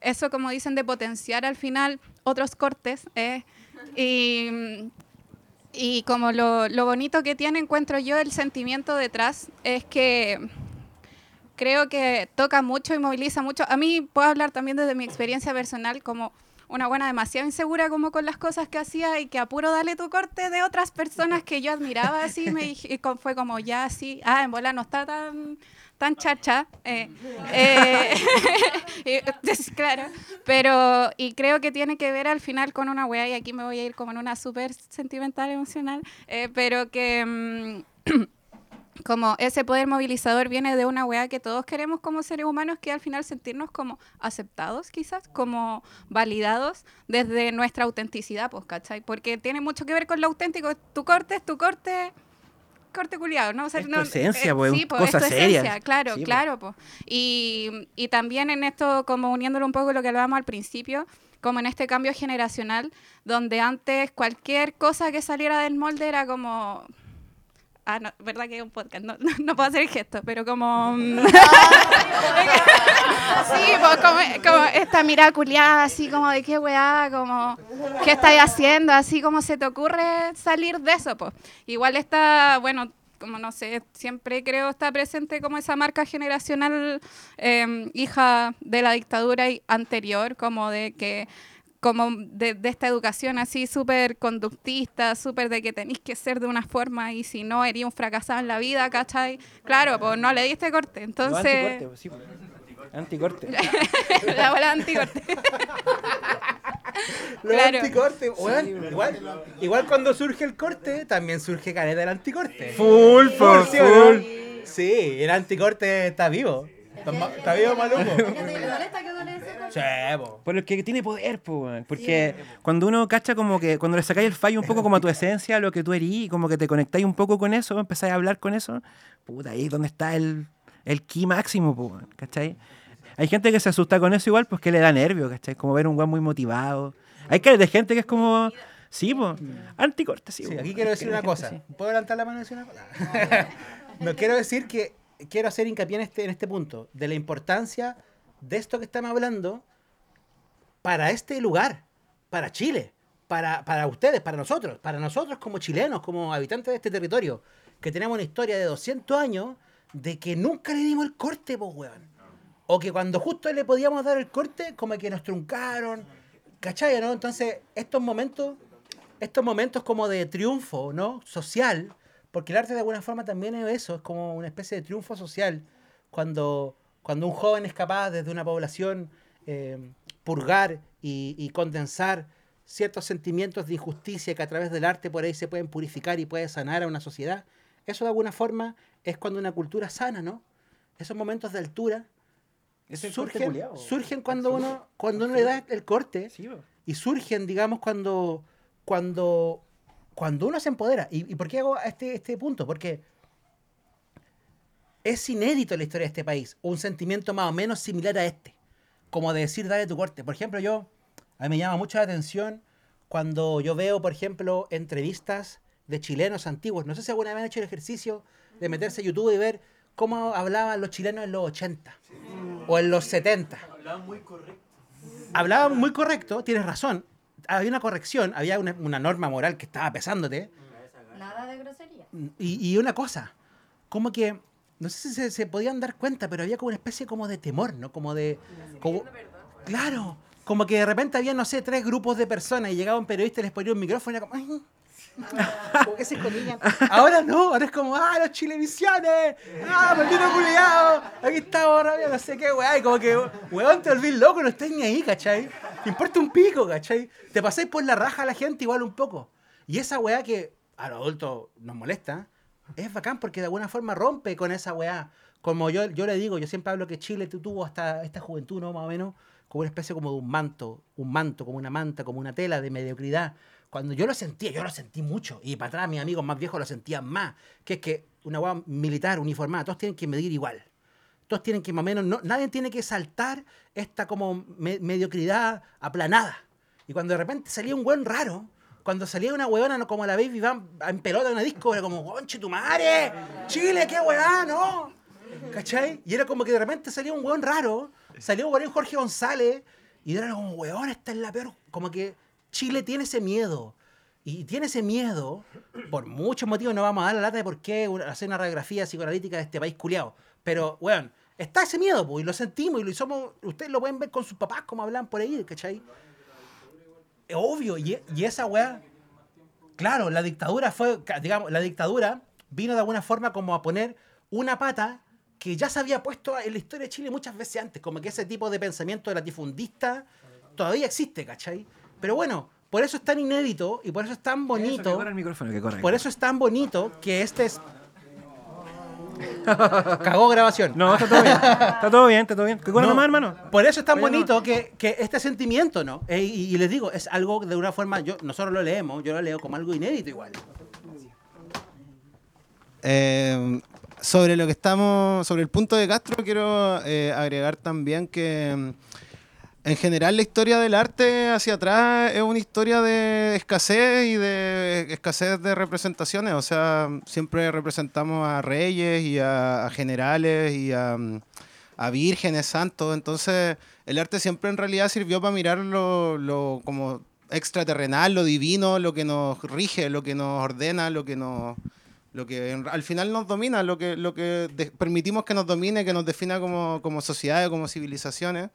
eso como dicen de potenciar al final otros cortes eh, y y como lo, lo bonito que tiene, encuentro yo, el sentimiento detrás, es que creo que toca mucho y moviliza mucho. A mí puedo hablar también desde mi experiencia personal como una buena demasiado insegura como con las cosas que hacía y que apuro dale tu corte de otras personas que yo admiraba así me y con- fue como ya así ah en bola no está tan tan chacha eh, eh, <laughs> y- es claro pero y creo que tiene que ver al final con una wea y aquí me voy a ir como en una súper sentimental emocional eh, pero que mm, <clears throat> como ese poder movilizador viene de una weá que todos queremos como seres humanos, que al final sentirnos como aceptados quizás, como validados desde nuestra autenticidad, pues, ¿cachai? Porque tiene mucho que ver con lo auténtico. Tu corte es tu corte, corte culiado, ¿no? O sea, no- esencia, pues, sí, un- pues, es cosa tu seria. esencia, claro, Sí, claro, pues. Y, y también en esto, como uniéndolo un poco a lo que hablábamos al principio, como en este cambio generacional, donde antes cualquier cosa que saliera del molde era como... Ah, no, verdad que es un podcast, no, <laughs> no, no puedo hacer el gesto, pero como... mm, <laughs> <laughs> sí, pues como, como esta mirada culiada, así como de qué weá, como... ¿Qué estáis haciendo? Así como se te ocurre salir de eso, pues. Igual está, bueno, como no sé, siempre creo está presente como esa marca generacional eh, hija de la dictadura anterior, como de que como de, de esta educación así súper conductista, súper de que tenéis que ser de una forma y si no, eres un fracasado en la vida, ¿cachai? Claro, pues no le diste corte, No, entonces... anticorte, pues, sí, pues. Anticorte. <laughs> la bola anticorte. <laughs> Los Claro. anticortes, weón, igual, igual cuando surge el corte, también surge caleta del anticorte. Full, po, ¿sí o no? full. Sí, el anticorte está vivo. Está, vivo Maluco. ¿Le molesta que uno le dice Sí, po. Por el que tiene poder, po, weón. Porque cuando uno cacha como que, cuando le sacáis el fallo un poco como a tu esencia, a lo que tú eres, y como que te conectáis un poco con eso, empezáis a hablar con eso, puta, ahí es donde está el, el ki máximo, po, weón, ¿cachai? Hay gente que se asusta con eso igual, pues que le da nervio, ¿cachai? Como ver un weón muy motivado. Hay que de gente que es como, sí, po, anticorte, sí. Sí, po, aquí quiero decir una cosa. sí. ¿Puedo levantar la mano y decir una cosa? <laughs> no, quiero decir que quiero hacer hincapié en este, en este punto, de la importancia de esto que estamos hablando para este lugar, para Chile, para, para ustedes, para nosotros, para nosotros como chilenos, como habitantes de este territorio, que tenemos una historia de 200 años de que nunca le dimos el corte, pues, weón. O que cuando justo le podíamos dar el corte, como que nos truncaron, ¿cachai? ¿no? Entonces, estos momentos estos momentos como de triunfo, ¿no? Social, porque el arte de alguna forma también es eso, es como una especie de triunfo social, cuando, cuando un joven es capaz desde una población eh, purgar y, y condensar ciertos sentimientos de injusticia que a través del arte por ahí se pueden purificar y puede sanar a una sociedad, eso de alguna forma es cuando una cultura sana, ¿no? Esos momentos de altura Es surgen, surgen cuando uno, cuando uno le da el corte Sí, y surgen, digamos, cuando, cuando, cuando uno se empodera. ¿Y, y por qué hago este, este punto? Porque es inédito en la historia de este país un sentimiento más o menos similar a este, como de decir, dale tu corte. Por ejemplo, yo, a mí me llama mucho la atención cuando yo veo, por ejemplo, entrevistas de chilenos antiguos. No sé si alguna vez han hecho el ejercicio de meterse a YouTube y ver cómo hablaban los chilenos en los 80 o en los 70 hablaba muy correcto, tienes razón. Había una corrección, había una, una norma moral que estaba pesándote. Nada de grosería. Y, y una cosa, como que, no sé si se, se podían dar cuenta, pero había como una especie como de temor, ¿no? Como de... Como, claro, como que de repente había, no sé, tres grupos de personas y llegaba un periodista y les ponía un micrófono y era como... "Ay". <laughs> Que se. Ahora no, ahora es como, ¡ah, los chilevisiones! ¡Ah, maldito culiado! Aquí estamos, rabia, no sé qué, weá. Y como que, weón, te volvís loco, no estáis ni ahí, ¿cachai? Importa un pico, ¿cachai? Te pasáis por la raja a la gente igual un poco. Y esa weá que a los adultos nos molesta, es bacán porque de alguna forma rompe con esa weá. Como yo, yo le digo, yo siempre hablo que Chile tu- tuvo hasta esta juventud, ¿no? Más o menos, como una especie como de un manto, un manto, como una manta, como una tela de mediocridad. Cuando yo lo sentía, yo lo sentí mucho. Y para atrás mis amigos más viejos lo sentían más. Que es que una weá militar, uniformada, todos tienen que medir igual. Todos tienen que más o menos, no, nadie tiene que saltar esta como me- mediocridad aplanada. Y cuando de repente salía un buen raro, cuando salía una huevona no como la Baby Van en pelota en una disco, era como, conche tu madre, Chile, qué huevada, no. ¿Cachai? Y era como que de repente salía un hueón raro, salió ahí Jorge González, y era como, huevón, esta es la peor. Como que Chile tiene ese miedo. Y tiene ese miedo, por muchos motivos, no vamos a dar la lata de por qué hacer una radiografía psicoanalítica de este país culiado. Pero, weón, está ese miedo, pues, y lo sentimos, y lo somos, ustedes lo pueden ver con sus papás, como hablan por ahí, ¿cachai? Es obvio, y, y esa weá, claro, la dictadura fue, digamos, la dictadura vino de alguna forma como a poner una pata que ya se había puesto en la historia de Chile muchas veces antes, como que ese tipo de pensamiento latifundista todavía existe, ¿cachai? Pero bueno, por eso es tan inédito y por eso es tan Eso, que bonito. corra el micrófono, que. Por eso es tan bonito que este es. <laughs> Cagó grabación. No, está todo bien. Está todo bien, está todo bien. ¿Qué No, nomás, hermano? Por eso es tan Oye, bonito que, que este sentimiento, ¿no? Eh, y, y les digo, es algo de una forma, yo, nosotros lo leemos, yo lo leo como algo inédito igual. Eh, sobre lo que estamos, sobre el punto de Castro, quiero eh, agregar también que mm, en general la historia del arte hacia atrás es una historia de escasez y de escasez de representaciones. O sea, siempre representamos a reyes y a, generales y a, a vírgenes santos. Entonces, el arte siempre en realidad sirvió para mirar lo, como extraterrenal, lo divino, lo que nos rige, lo que nos ordena, lo que nos lo que al final nos domina, lo que, lo que permitimos que nos domine, que nos defina como, como sociedades, como civilizaciones.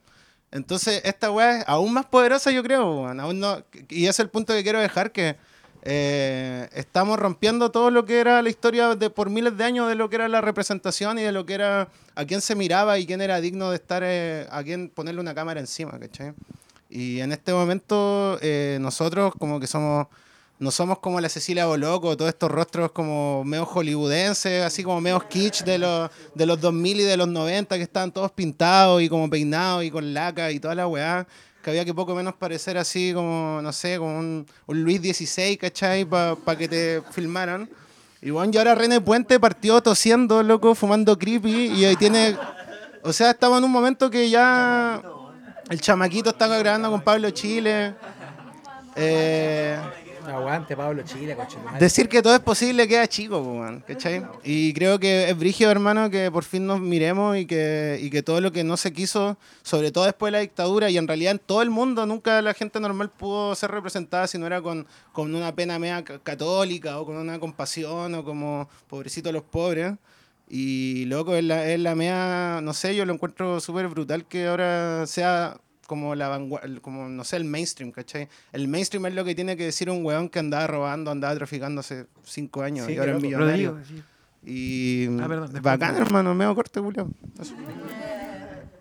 Entonces, esta weá es aún más poderosa, yo creo. Aún no, y es el punto que quiero dejar, que eh, estamos rompiendo todo lo que era la historia de por miles de años de lo que era la representación y de lo que era a quién se miraba y quién era digno de estar, eh, a quién ponerle una cámara encima, ¿cachai? Y en este momento eh, nosotros como que somos, no somos como la Cecilia Boloco, todos estos rostros como medio hollywoodenses, así como medio kitsch de los, de los 2000 y de los 90 que estaban todos pintados y como peinados y con laca y toda la weá. Que había que poco menos parecer así como, no sé, como un, un Luis XVI, ¿cachai? Para que te filmaran. Y bueno, y ahora René Puente partió tosiendo, loco, fumando creepy y ahí tiene... O sea, estamos en un momento que ya el chamaquito está grabando con Pablo Chile. Eh, Aguante, Pablo Chile, coche. decir que todo es posible queda chico, man, ¿cachai? Y creo que es brigio, hermano, que por fin nos miremos y que, y que todo lo que no se quiso, sobre todo después de la dictadura, y en realidad en todo el mundo nunca la gente normal pudo ser representada si no era con, con una pena media ca- católica o con una compasión o como pobrecitos los pobres. Y loco, es la, es la media, no sé, yo lo encuentro súper brutal que ahora sea como la vanguardia, como no sé, el mainstream, ¿cachai? El mainstream es lo que tiene que decir un weón que andaba robando, andaba traficando hace cinco años Sí, y ahora es millonario. Rodrigo, sí. Y Ah, perdón, bacán, hermano, medio corte, Julio.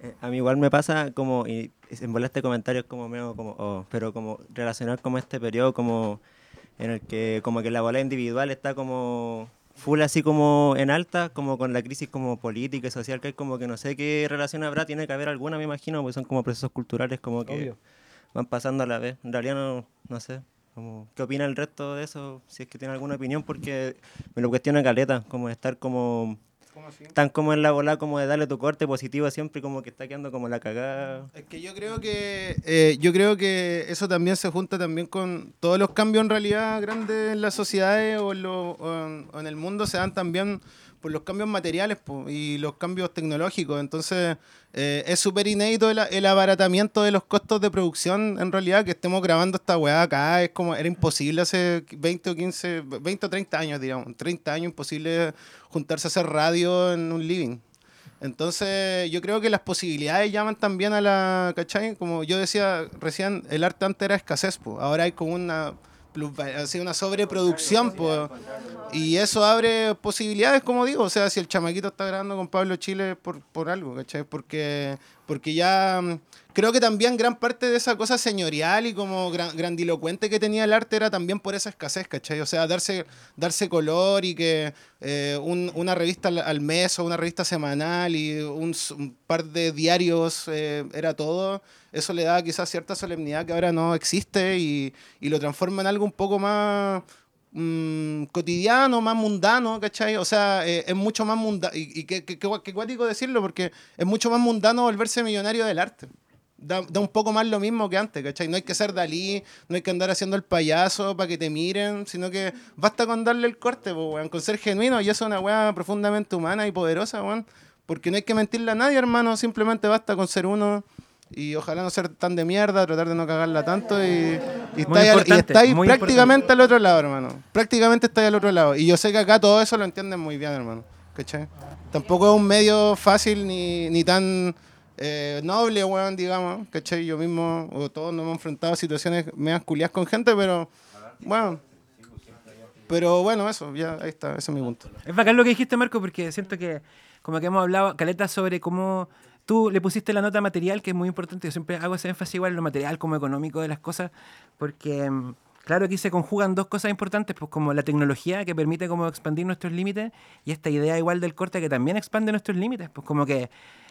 Eh, A mí igual me pasa como, y en bola este comentario es como medio como, oh, pero como relacionar como este periodo como en el que como que la bola individual está como full así como en alta, como con la crisis como política y social que hay como que no sé qué relación habrá, tiene que haber alguna me imagino, porque son como procesos culturales como que Obvio. van pasando a la vez. En realidad no, no sé. Como, ¿Qué opina el resto de eso? Si es que tiene alguna opinión, porque me lo cuestiona Caleta, como estar como tan como en la bola como de darle tu corte positivo siempre como que está quedando como la cagada. Es que yo creo que eh, yo creo que eso también se junta también con todos los cambios en realidad grandes en las sociedades o en, lo- o en- o en el mundo se dan también por los cambios materiales po, y los cambios tecnológicos. Entonces eh, es súper inédito el, abaratamiento de los costos de producción en realidad que estemos grabando esta weá acá. Es como era imposible hace 20 o 15, 20 o 30 años, digamos. 30 años imposible juntarse a hacer radio en un living. Entonces, yo creo que las posibilidades llaman también a la, ¿cachai? Como yo decía recién, el arte antes era escasez, pues. ahora hay como una, así, una sobreproducción. Y eso abre posibilidades, como digo. O sea, si el chamaquito está grabando con Pablo Chile por, por algo, ¿cachai? Porque, porque ya mm, creo que también gran parte de esa cosa señorial y como gran- grandilocuente que tenía el arte era también por esa escasez, ¿cachai? O sea, darse, darse color y que eh, un- una revista al, mes o una revista semanal y un, un par de diarios eh, era todo. Eso le da quizás cierta solemnidad que ahora no existe y, y lo transforma en algo un poco más mm, cotidiano, más mundano, ¿cachai? O sea, eh, es mucho más mundano, y, y qué, cuático decirlo, porque es mucho más mundano volverse millonario del arte. Da, da un poco más lo mismo que antes, ¿cachai? No hay que ser Dalí, no hay que andar haciendo el payaso para que te miren, sino que basta con darle el corte, po, con ser genuino, y eso es una weá profundamente humana y poderosa, weón. Porque no hay que mentirle a nadie, hermano, simplemente basta con ser uno. Y ojalá no ser tan de mierda, tratar de no cagarla tanto y, y estáis al- y importante, estáis muy prácticamente al otro lado, hermano. Prácticamente estáis al otro lado. Y yo sé que acá todo eso lo entienden muy bien, hermano. ¿Cachai? Tampoco es un medio fácil ni, ni tan eh, noble, weón, digamos. ¿Cachai? Yo mismo, o todos nos hemos enfrentado a situaciones medias culiadas con gente, pero bueno. Pero bueno, eso, ya ahí está, ese es mi punto. Es bacán lo que dijiste, Marco, porque siento que como que hemos hablado, Caleta, sobre cómo tú le pusiste la nota material, que es muy importante. Yo siempre hago ese énfasis igual en lo material como económico de las cosas, porque mm, Claro, aquí se conjugan dos cosas importantes, pues como la tecnología que permite como expandir nuestros límites y esta idea igual del corte que también expande nuestros límites, pues como que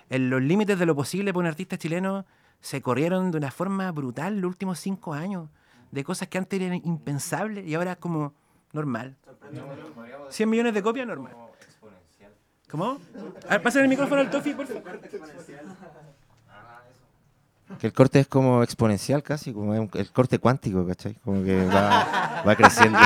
en los límites de lo posible para un artista chileno se corrieron de una forma brutal los últimos cinco años, de cosas que antes eran impensables y ahora es como normal. 100 millones de copias, normal. ¿Cómo? A ver, el micrófono al Tofi, por favor. Que el corte es como exponencial casi, como el corte cuántico, ¿cachai? Como que va, va creciendo.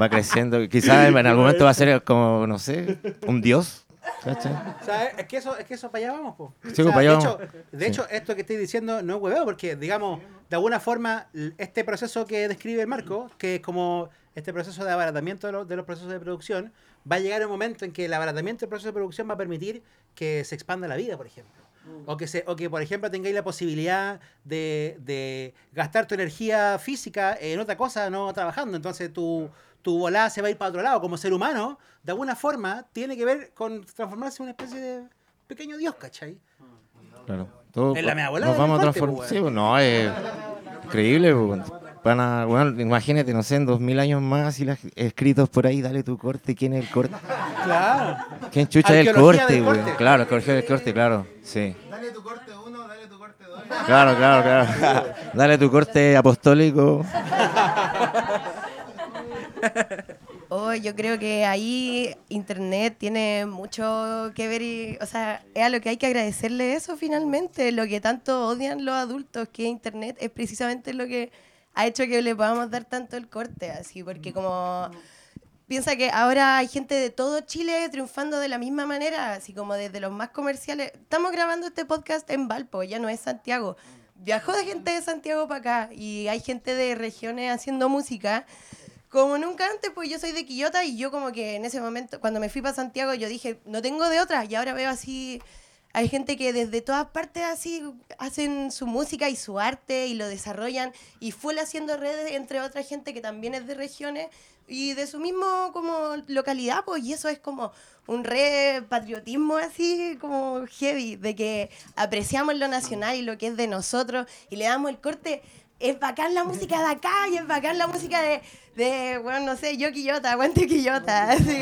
Va creciendo. Quizás en algún momento va a ser como, no sé, un dios, ¿cachai? O sea, es que eso, es que eso para allá vamos, po. Sí, O sea, pues, para allá de vamos. hecho, de Sí. hecho, esto que estoy diciendo no es hueveo, porque, digamos, de alguna forma, este proceso que describe el Marco, que es como este proceso de abaratamiento de, lo- de los procesos de producción, va a llegar un momento en que el abaratamiento del proceso de producción va a permitir que se expanda la vida, por ejemplo. O que, se, o que, por ejemplo, tengáis la posibilidad de, de gastar tu energía física en otra cosa, no trabajando. Entonces tu, tu volada se va a ir para otro lado. Como ser humano, de alguna forma, tiene que ver con transformarse en una especie de pequeño dios, ¿cachai? Claro. Todo- En la mea volada nos del vamos a transformar. pues, Sí, pues, no, es increíble. Van a, bueno, imagínate, no sé, en dos mil años más y las escritos por ahí, dale tu corte, ¿quién es el corte? Claro. ¿Quién chucha es el corte, güey? corte. Claro, arqueología del corte, claro, sí. Dale tu corte uno, dale tu corte dos. Claro, claro, claro. <laughs> Dale tu corte apostólico. Oh, yo creo que ahí Internet tiene mucho que ver y, o sea, es a lo que hay que agradecerle eso finalmente, lo que tanto odian los adultos, que Internet es precisamente lo que ha hecho que le podamos dar tanto el corte, así, porque como piensa que ahora hay gente de todo Chile triunfando de la misma manera, así como desde los más comerciales. Estamos grabando este podcast en Valpo, ya no es Santiago. Viajó de gente de Santiago para acá y hay gente de regiones haciendo música. Como nunca antes, pues yo soy de Quillota y yo como que en ese momento, cuando me fui para Santiago, yo dije, no tengo de otra. Y ahora veo así, hay gente que desde todas partes así hacen su música y su arte y lo desarrollan y full haciendo redes entre otra gente que también es de regiones y de su mismo como localidad, pues y eso es como un re patriotismo así como heavy, de que apreciamos lo nacional y lo que es de nosotros y le damos el corte. Es bacán la música de acá y es bacán la música de, de bueno, no sé, yo Quillota, aguante Quillota. <laughs> Así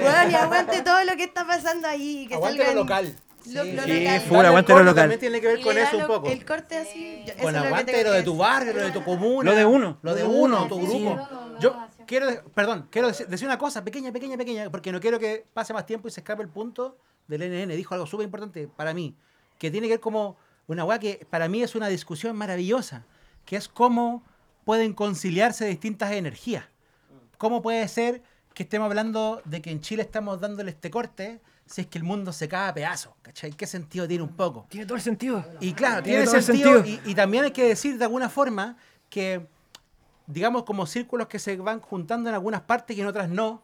bueno, y aguante todo lo que está pasando ahí. Que Aguante lo local. Lo- Sí, lo aguante lo corte local. También tiene que ver Y con un poco. El corte así. yo- Con lo aguante lo de tu barrio, lo de tu comuna. Lo de uno. Lo de uno, tu grupo. Yo quiero, perdón, quiero deci- decir una cosa pequeña, pequeña, pequeña, porque no quiero que pase más tiempo y se escape el punto del NN. Dijo algo súper importante para mí, que tiene que ver como una weá que para mí es una discusión maravillosa, que es cómo pueden conciliarse distintas energías. ¿Cómo puede ser que estemos hablando de que en Chile estamos dándole este corte si es que el mundo se cae a pedazos? ¿Cachai? ¿Qué sentido tiene un poco? Tiene todo el sentido. Y claro, Tiene tiene, todo el sentido. sentido. Y, y también hay que decir de alguna forma que, digamos, como círculos que se van juntando en algunas partes y en otras no,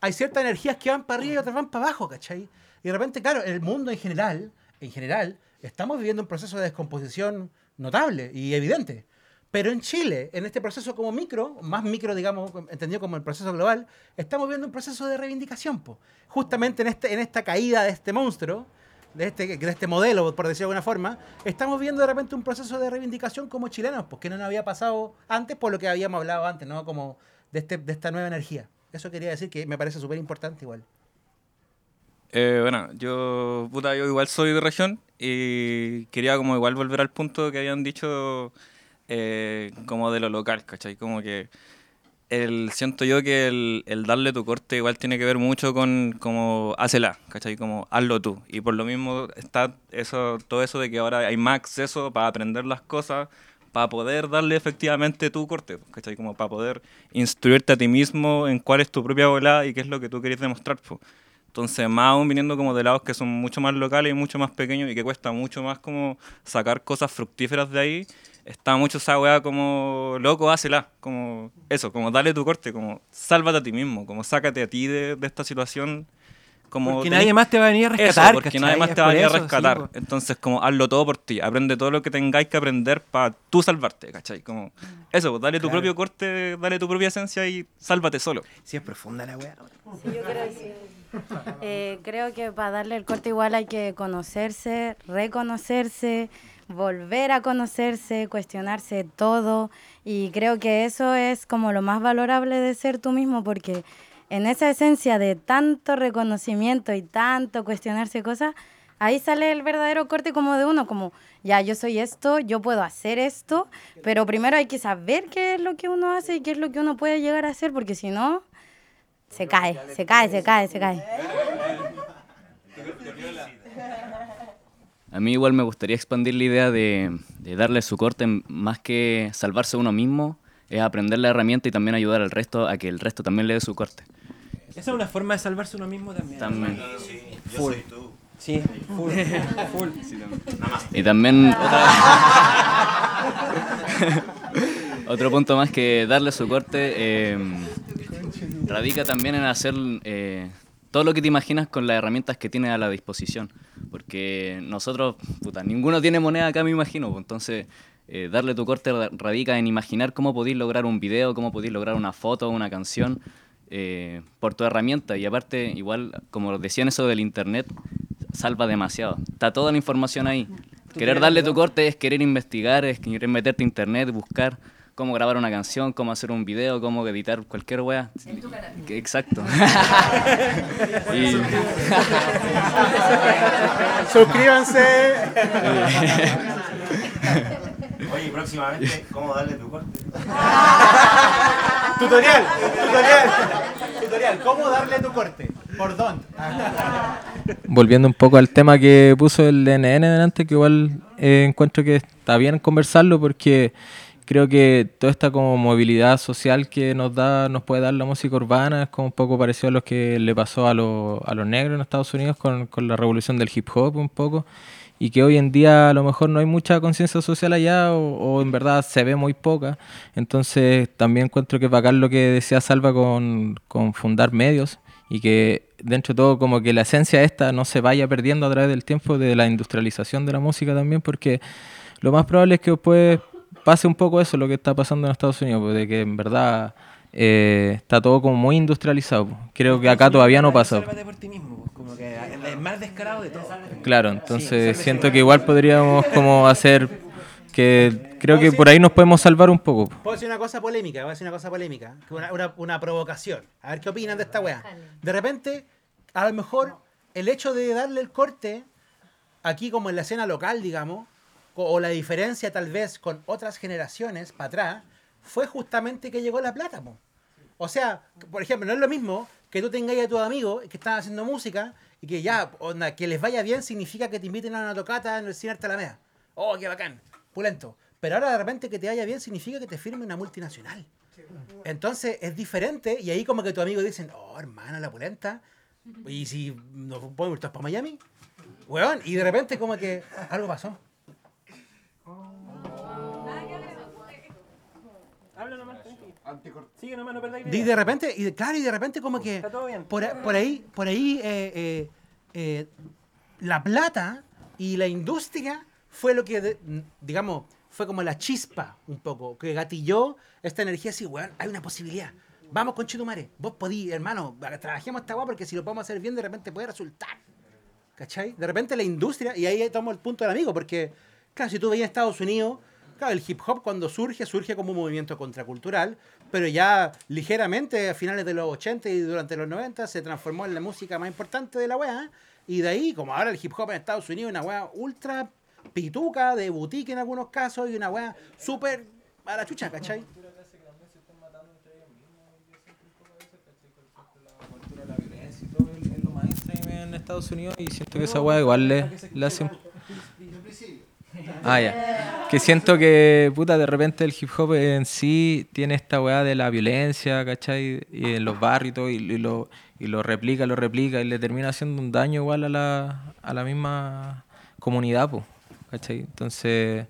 hay ciertas energías que van para arriba y otras van para abajo, ¿cachai? Y de repente, claro, el mundo en general, en general, estamos viviendo un proceso de descomposición notable y evidente. Pero en Chile, en este proceso como micro, más micro, digamos, entendido como el proceso global, estamos viendo un proceso de reivindicación. po. Justamente en, este, en esta caída de este monstruo, de este, de este modelo, por decirlo de alguna forma, estamos viendo de repente un proceso de reivindicación como chilenos, porque no nos había pasado antes por lo que habíamos hablado antes, ¿no? Como de, este, de esta nueva energía. Eso quería decir que me parece súper importante igual. Eh, bueno, yo, puta, yo igual soy de región y quería como igual volver al punto que habían dicho eh, como de lo local, ¿cachai? Como que el, siento yo que el, el darle tu corte igual tiene que ver mucho con como hácela, ¿cachai? Como hazlo tú. Y por lo mismo está eso, todo eso de que ahora hay más acceso para aprender las cosas, para poder darle efectivamente tu corte, ¿cachai? Como para poder instruirte a ti mismo en cuál es tu propia volada y qué es lo que tú querés demostrar. Entonces, más aún viniendo como de lados que son mucho más locales y mucho más pequeños y que cuesta mucho más como sacar cosas fructíferas de ahí, está mucho esa weá como, loco, hácela, como eso, como dale tu corte, como sálvate a ti mismo, como sácate a ti de, de esta situación, como Porque tenés- nadie más te va a venir a Eso, rescatar, porque ¿cachai? nadie más te va a venir a eso, sí, rescatar. po. Entonces, como hazlo todo por ti. Aprende todo lo que tengáis que aprender para tú salvarte, ¿cachai? Como eso, pues, dale tu Claro. propio corte, dale tu propia esencia y sálvate solo. Sí, es profunda la weá. Sí, yo creo que Eh, creo que para darle el corte igual hay que conocerse, reconocerse, volver a conocerse, cuestionarse todo. Y creo que eso es como lo más valorable de ser tú mismo, porque en esa esencia de tanto reconocimiento y tanto cuestionarse cosas, ahí sale el verdadero corte como de uno, como ya yo soy esto, yo puedo hacer esto, pero primero hay que saber qué es lo que uno hace y qué es lo que uno puede llegar a hacer, porque si no, se cae, se cae, se cae, se cae. A mí igual me gustaría expandir la idea de, de darle su corte más que salvarse uno mismo, es aprender la herramienta y también ayudar al resto a que el resto también le dé su corte. Esa es una forma de salvarse uno mismo también. También. Full. Sí, full. full. Y también otra- <laughs> otro punto más que darle su corte eh, radica también en hacer eh, todo lo que te imaginas con las herramientas que tienes a la disposición. Porque nosotros, puta, ninguno tiene moneda acá, me imagino. pues, Entonces, eh, darle tu corte ra- radica en imaginar cómo podéis lograr un video, cómo podéis lograr una foto, una canción, eh, por tu herramienta. Y aparte, igual, como decían eso del internet, salva demasiado. Está toda la información ahí. Querer darle tu corte es querer investigar, es querer meterte a internet, buscar cómo grabar una canción, cómo hacer un video, cómo editar cualquier wea. Que- Exacto. <laughs> Y- <laughs> Suscríbanse. <laughs> Oye, próximamente, ¿cómo darle tu corte? tutorial, tutorial, tutorial. ¿Cómo darle tu corte? Por dónde. Volviendo un poco al tema que puso el DNN delante, que igual eh, encuentro que está bien conversarlo porque creo que toda esta como movilidad social que nos da, nos puede dar la música urbana es como un poco parecido a lo que le pasó a, lo- a los negros en Estados Unidos con, con la revolución del hip hop un poco y que hoy en día a lo mejor no hay mucha conciencia social allá o, o en verdad se ve muy poca. Entonces también encuentro que bacán lo que decía Salva con, con fundar medios y que dentro de todo como que la esencia esta no se vaya perdiendo a través del tiempo de la industrialización de la música también porque lo más probable es que después pase un poco eso lo que está pasando en Estados Unidos, pues, de que en verdad eh, está todo como muy industrializado. pues. Creo que acá todavía no pasa. Pues, como que es el más descarado de todo. Claro, entonces siento que igual podríamos como hacer que creo que por ahí nos podemos salvar un poco. Puedo decir una cosa polémica, voy a decir una cosa polémica, una, una, una provocación. A ver qué opinan de esta weá. De repente, a lo mejor el hecho de darle el corte aquí como en la escena local, digamos, o la diferencia tal vez con otras generaciones para atrás, fue justamente que llegó la plata, po. O sea, por ejemplo, no es lo mismo que tú tengas a tus amigos que están haciendo música y que ya, onda, que les vaya bien significa que te inviten a una tocata en el cine Arte Alameda. Oh, qué bacán, pulento. Pero ahora de repente que te vaya bien significa que te firme una multinacional. Entonces es diferente y ahí como que tus amigos dicen, oh, hermano, la pulenta. Y si nos podemos ir todos para Miami, weón, y de repente como que algo pasó. Sigue nomás, no perdáis Y de repente, y de- claro, y de repente como que por, a- por ahí, por ahí eh, eh, eh, la plata y la industria fue lo que, de- digamos, fue como la chispa un poco, que gatilló esta energía así, weón, hay una posibilidad. Vamos con Chitumare, vos podís, hermano, trabajemos esta weá porque si lo podemos hacer bien de repente puede resultar. ¿Cachai? De repente la industria, y ahí tomo el punto del amigo, porque, claro, si tú veías Estados Unidos, claro, el hip hop cuando surge, surge como un movimiento contracultural, pero ya ligeramente a finales de los 80 y durante los 90 se transformó en la música más importante de la weá, y de ahí, como ahora el hip hop en Estados Unidos, una weá ultra pituca, de boutique en algunos casos, y una weá súper a la chucha, ¿cachai? en Estados Unidos y siento que esa weá igual le, le hace un- Ah, ya. Que siento que, puta, de repente el hip hop en sí tiene esta weá de la violencia, ¿cachai? Y en los barrios y todo, y, lo, y lo replica, lo replica, y le termina haciendo un daño igual a la, a la misma comunidad, pues, ¿cachai? Entonces,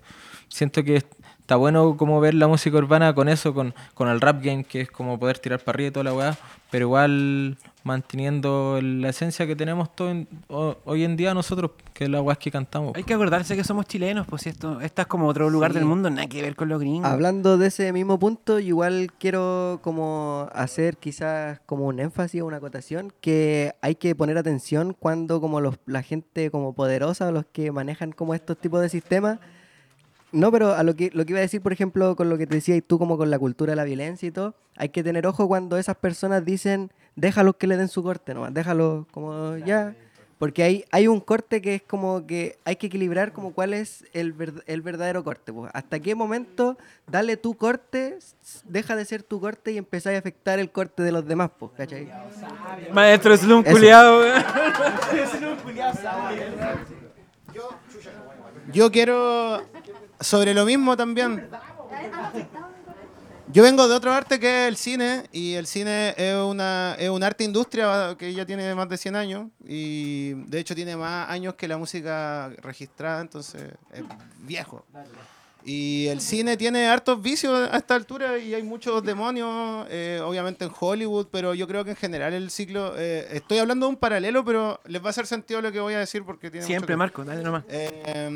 siento que está bueno como ver la música urbana con eso, con, con el rap game, que es como poder tirar para arriba y toda la weá, pero igual manteniendo la esencia que tenemos todo en- ho- hoy en día nosotros, que es la weá que cantamos. Hay que acordarse que somos chilenos, pues si esto, esta es como otro lugar Sí. del mundo, nada que ver con los gringos. Hablando de ese mismo punto, igual quiero como hacer quizás como un énfasis o una acotación que hay que poner atención cuando como los, la gente como poderosa o los que manejan como estos tipos de sistemas no, pero a lo que, lo que iba a decir, por ejemplo, con lo que te decía y tú como con la cultura de la violencia y todo, hay que tener ojo cuando esas personas dicen, déjalos que le den su corte nomás, déjalos como ya. Porque hay, hay un corte que es como que hay que equilibrar como cuál es el, el verdadero corte. pues. ¿Hasta qué momento dale tu corte, deja de ser tu corte y empezáis a afectar el corte de los demás? Pues, ¿cachai? Maestro Slum culiao, weón. <laughs> Yo quiero sobre lo mismo también. Yo vengo de otro arte que es el cine y el cine es una es un arte industria que ya tiene más de 100 años y de hecho tiene más años que la música registrada, entonces es viejo. Y el cine tiene hartos vicios a esta altura y hay muchos demonios, eh, obviamente en Hollywood, pero yo creo que en general el ciclo... eh, estoy hablando de un paralelo, pero les va a hacer sentido lo que voy a decir porque tiene mucho Siempre, que- Marco, dale nomás. Eh,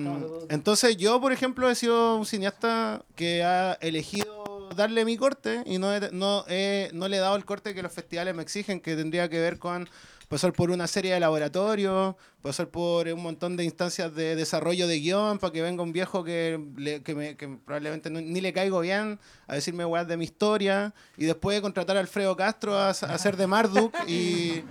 entonces yo, por ejemplo, he sido un cineasta que ha elegido darle mi corte y no, he- no, he- no le he dado el corte que los festivales me exigen, que tendría que ver con pasar por una serie de laboratorios, pasar por un montón de instancias de desarrollo de guion para que venga un viejo que, le- que, me- probablemente ni le caigo bien a decirme weas de mi historia y después contratar a Alfredo Castro a, a hacer de Marduk y,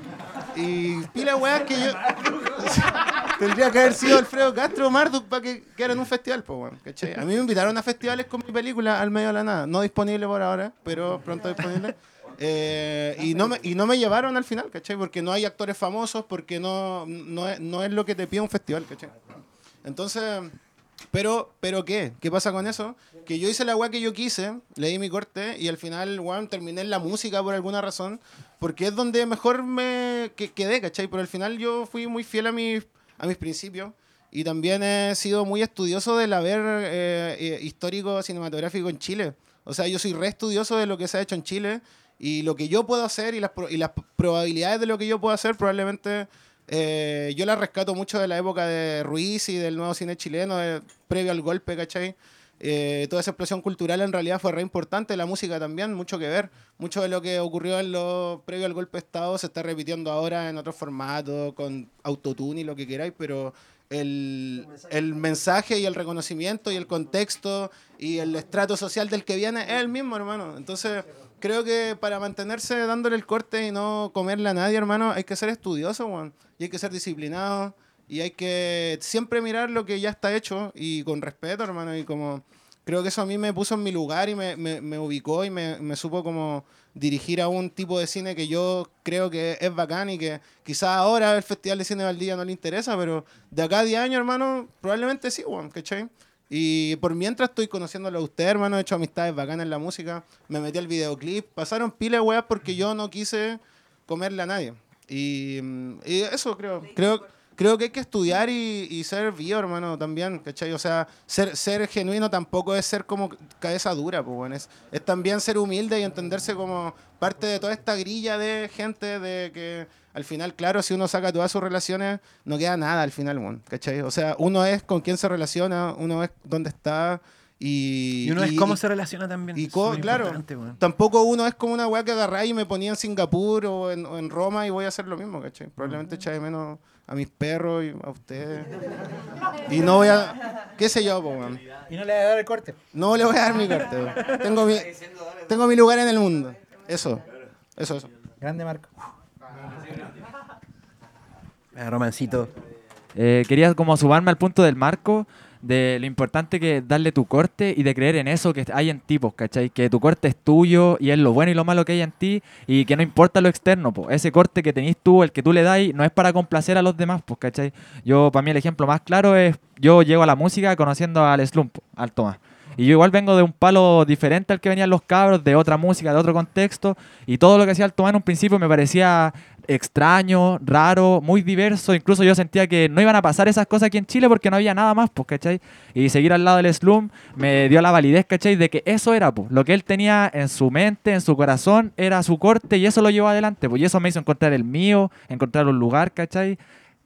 y pila weas que yo... <laughs> Tendría que haber sido Alfredo Castro Marduk para que quedara en un festival, pues, ¿cachai? A mí me invitaron a festivales con mi película al medio de la nada. No disponible por ahora, pero pronto disponible. Eh, y, no me, y no me llevaron al final, ¿cachai? Porque no hay actores famosos, porque no, no, es, no es lo que te pide un festival, ¿cachai? Entonces, pero, pero ¿qué? ¿Qué pasa con eso? Que yo hice la weá que yo quise, leí mi corte y al final, weón, terminé en la música por alguna razón, porque es donde mejor me que- quedé, ¿cachai? Pero al final yo fui muy fiel a mis, a mis principios y también he sido muy estudioso del haber eh, eh, histórico cinematográfico en Chile. O sea, yo soy re estudioso de lo que se ha hecho en Chile y lo que yo puedo hacer y las, y las probabilidades de lo que yo puedo hacer probablemente eh, yo la rescato mucho de la época de Ruiz y del nuevo cine chileno, de- previo al golpe, ¿cachai? Eh, toda esa explosión cultural en realidad fue re importante, la música también, mucho que ver. Mucho de lo que ocurrió en lo previo al golpe de Estado se está repitiendo ahora en otro formato, con autotune y lo que queráis, pero el, el mensaje y el reconocimiento y el contexto y el estrato social del que viene es el mismo, hermano. Entonces, creo que para mantenerse dándole el corte y no comerle a nadie, hermano, hay que ser estudioso, weón. Y hay que ser disciplinado. Y hay que siempre mirar lo que ya está hecho y con respeto, hermano. Y como creo que eso a mí me puso en mi lugar y me, me- me ubicó y me, me supo como dirigir a un tipo de cine que yo creo que es bacán y que quizás ahora el Festival de Cine de Valdivia no le interesa, pero de acá a 10 años, hermano, probablemente sí, weón, ¿cachai? Y por mientras estoy conociéndolo a usted, hermano, he hecho amistades bacanas en la música, me metí al videoclip, pasaron pila de weas porque yo no quise comerle a nadie. Y, mm, y eso creo, creo, creo que hay que estudiar y, y ser vivo, hermano, también, ¿cachai? O sea, ser, ser genuino tampoco es ser como cabeza dura, pues, bueno, es, es también ser humilde y entenderse como parte de toda esta grilla de gente de que al final, claro, si uno saca todas sus relaciones, no queda nada al final, bueno, ¿cachai? O sea, uno es con quién se relaciona, uno es dónde está y... Y uno es cómo se relaciona también. Y muy claro, tampoco uno es como una weá que agarráis y me ponía en Singapur o en, o en Roma y voy a hacer lo mismo, ¿cachai? Probablemente de menos a mis perros y a ustedes. Y no voy a... ¿Qué sé yo, po? Y no le voy a dar el corte. No le voy a dar mi corte. Tengo mi, tengo mi lugar en el mundo. Eso, eso, eso. Grande Marco. Ah, romancito. Eh, quería como sumarme al punto del marco de lo importante que es darle tu corte y de creer en eso que hay en ti, pues, ¿cachai? Que tu corte es tuyo y es lo bueno y lo malo que hay en ti y que no importa lo externo, pues. Ese corte que tenés tú, el que tú le das, no es para complacer a los demás, pues. Yo, para mí el ejemplo más claro es, yo llego a la música conociendo al Slump, al Tomás. Y yo igual vengo de un palo diferente al que venían los cabros, de otra música, de otro contexto, y todo lo que hacía el Tomás en un principio me parecía extraño, raro, muy diverso. Incluso yo sentía que no iban a pasar esas cosas aquí en Chile porque no había nada más, pues, ¿cachai? Y seguir al lado del Slum me dio la validez, ¿cachai? De que eso era, pues, lo que él tenía en su mente, en su corazón, era su corte y eso lo llevó adelante, pues, y eso me hizo encontrar el mío, encontrar un lugar, ¿cachai?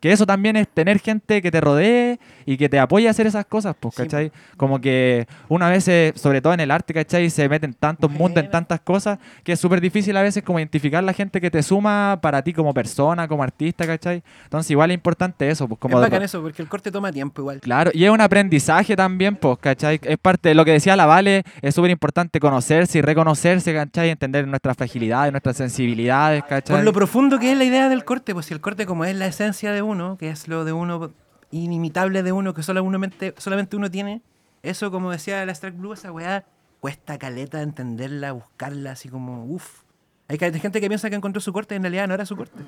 Que eso también es tener gente que te rodee y que te apoye a hacer esas cosas, pues, ¿cachai? Como que una vez, sobre todo en el arte, ¿cachai? Se meten tantos mundos en tantas cosas que es súper difícil a veces como identificar la gente que te suma para ti como persona, como artista, ¿cachai? Entonces igual es importante eso, pues como... es bacán eso, porque el corte toma tiempo igual. Claro, y es un aprendizaje también, pues, ¿cachai? Es parte de lo que decía la Vale, es súper importante conocerse y reconocerse, ¿cachai? Entender nuestras fragilidades, nuestras sensibilidades, ¿cachai? Por lo profundo que es la idea del corte, pues si el corte como es la esencia de uno, que es lo de uno inimitable de uno, que solamente, solamente uno tiene, eso como decía la Strike Blue, esa weá cuesta caleta entenderla, buscarla, así como, uff. Hay gente que piensa que encontró su corte y en realidad no era su corte.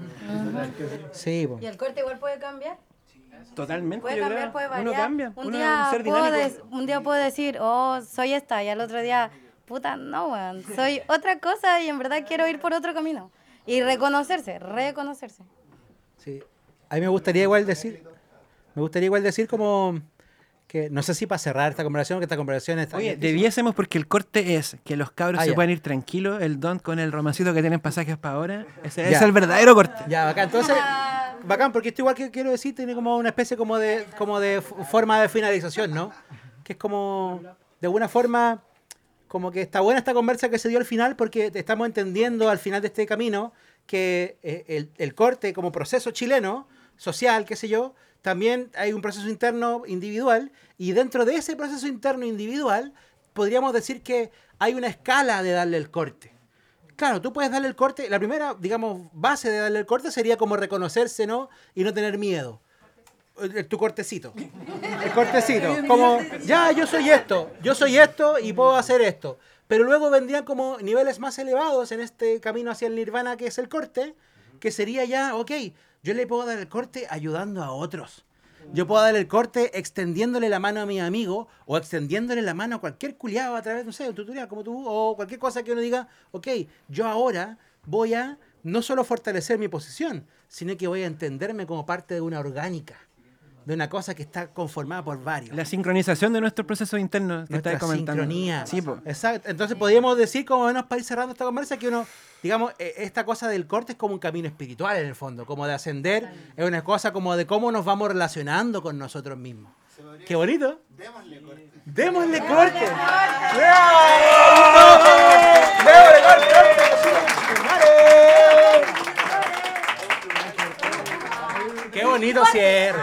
Sí, po. ¿Y el corte igual puede cambiar? Totalmente. Puede yo cambiar, creo. puede variar. Uno cambia. Un, uno día un ser puedo un día puedo decir, oh, soy esta, y al otro día, puta, no, weón, soy otra cosa y en verdad quiero ir por otro camino. Y reconocerse, reconocerse. Sí. A mí me gustaría igual decir, me gustaría igual decir como que, no sé si para cerrar esta conversación, que esta conversación está... Oye, debiésemos porque el corte es que los cabros Ah, se ya. pueden ir tranquilos, el don con el romancito que tienen pasajes para ahora. Ese Ya. es el verdadero corte. Ya, bacán. Entonces, bacán, porque esto igual que quiero decir, tiene como una especie como de, como de forma de finalización, ¿no? Que es como, de alguna forma, como que está buena esta conversa que se dio al final, porque estamos entendiendo al final de este camino que eh, el, el corte como proceso chileno, social, qué sé yo, también hay un proceso interno individual, y dentro de ese proceso interno individual, podríamos decir que hay una escala de darle el corte. Claro, tú puedes darle el corte. La primera, digamos, base de darle el corte sería como reconocerse, ¿no? Y no tener miedo. Eh, Tu cortecito. El cortecito. <laughs> Como, ya, yo soy esto. Yo soy esto y puedo hacer esto. Pero luego vendrían como niveles más elevados en este camino hacia el nirvana que es el corte, que sería ya, ok, yo le puedo dar el corte ayudando a otros. Yo puedo dar el corte extendiéndole la mano a mi amigo o extendiéndole la mano a cualquier culiado a través, no sé, de un tutorial como tú o cualquier cosa que uno diga, ok, yo ahora voy a no solo fortalecer mi posición, sino que voy a entenderme como parte de una orgánica, de una cosa que está conformada por varios. La sincronización de nuestro proceso interno que Nuestra estáis comentando. sincronía. Sí, po. Exacto. Entonces podríamos decir, como menos para ir cerrando esta conversa, que uno, digamos, eh, esta cosa del corte es como un camino espiritual en el fondo, como de ascender, es una cosa como de cómo nos vamos relacionando con nosotros mismos. Qué bonito. Démosle corte. Démosle corte. Démosle corte. Qué bonito cierre.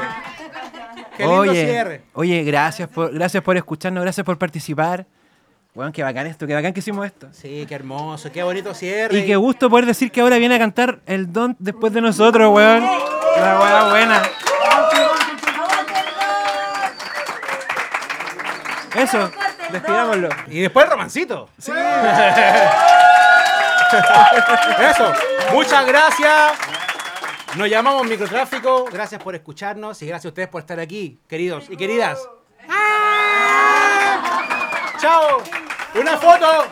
Qué lindo oye, cierre. oye, gracias por, gracias por escucharnos, gracias por participar. Weón, qué bacán esto, qué bacán que hicimos esto. Sí, qué hermoso, qué bonito cierre. Y qué gusto poder decir que ahora viene a cantar el Don después de nosotros, weón. La weá buena. Eso, despidámoslo. Y después el romancito. Sí. <laughs> Eso. Muchas gracias. Nos llamamos Microtráfico. Gracias por escucharnos y gracias a ustedes por estar aquí, queridos y queridas. ¡Chao! ¡Una foto!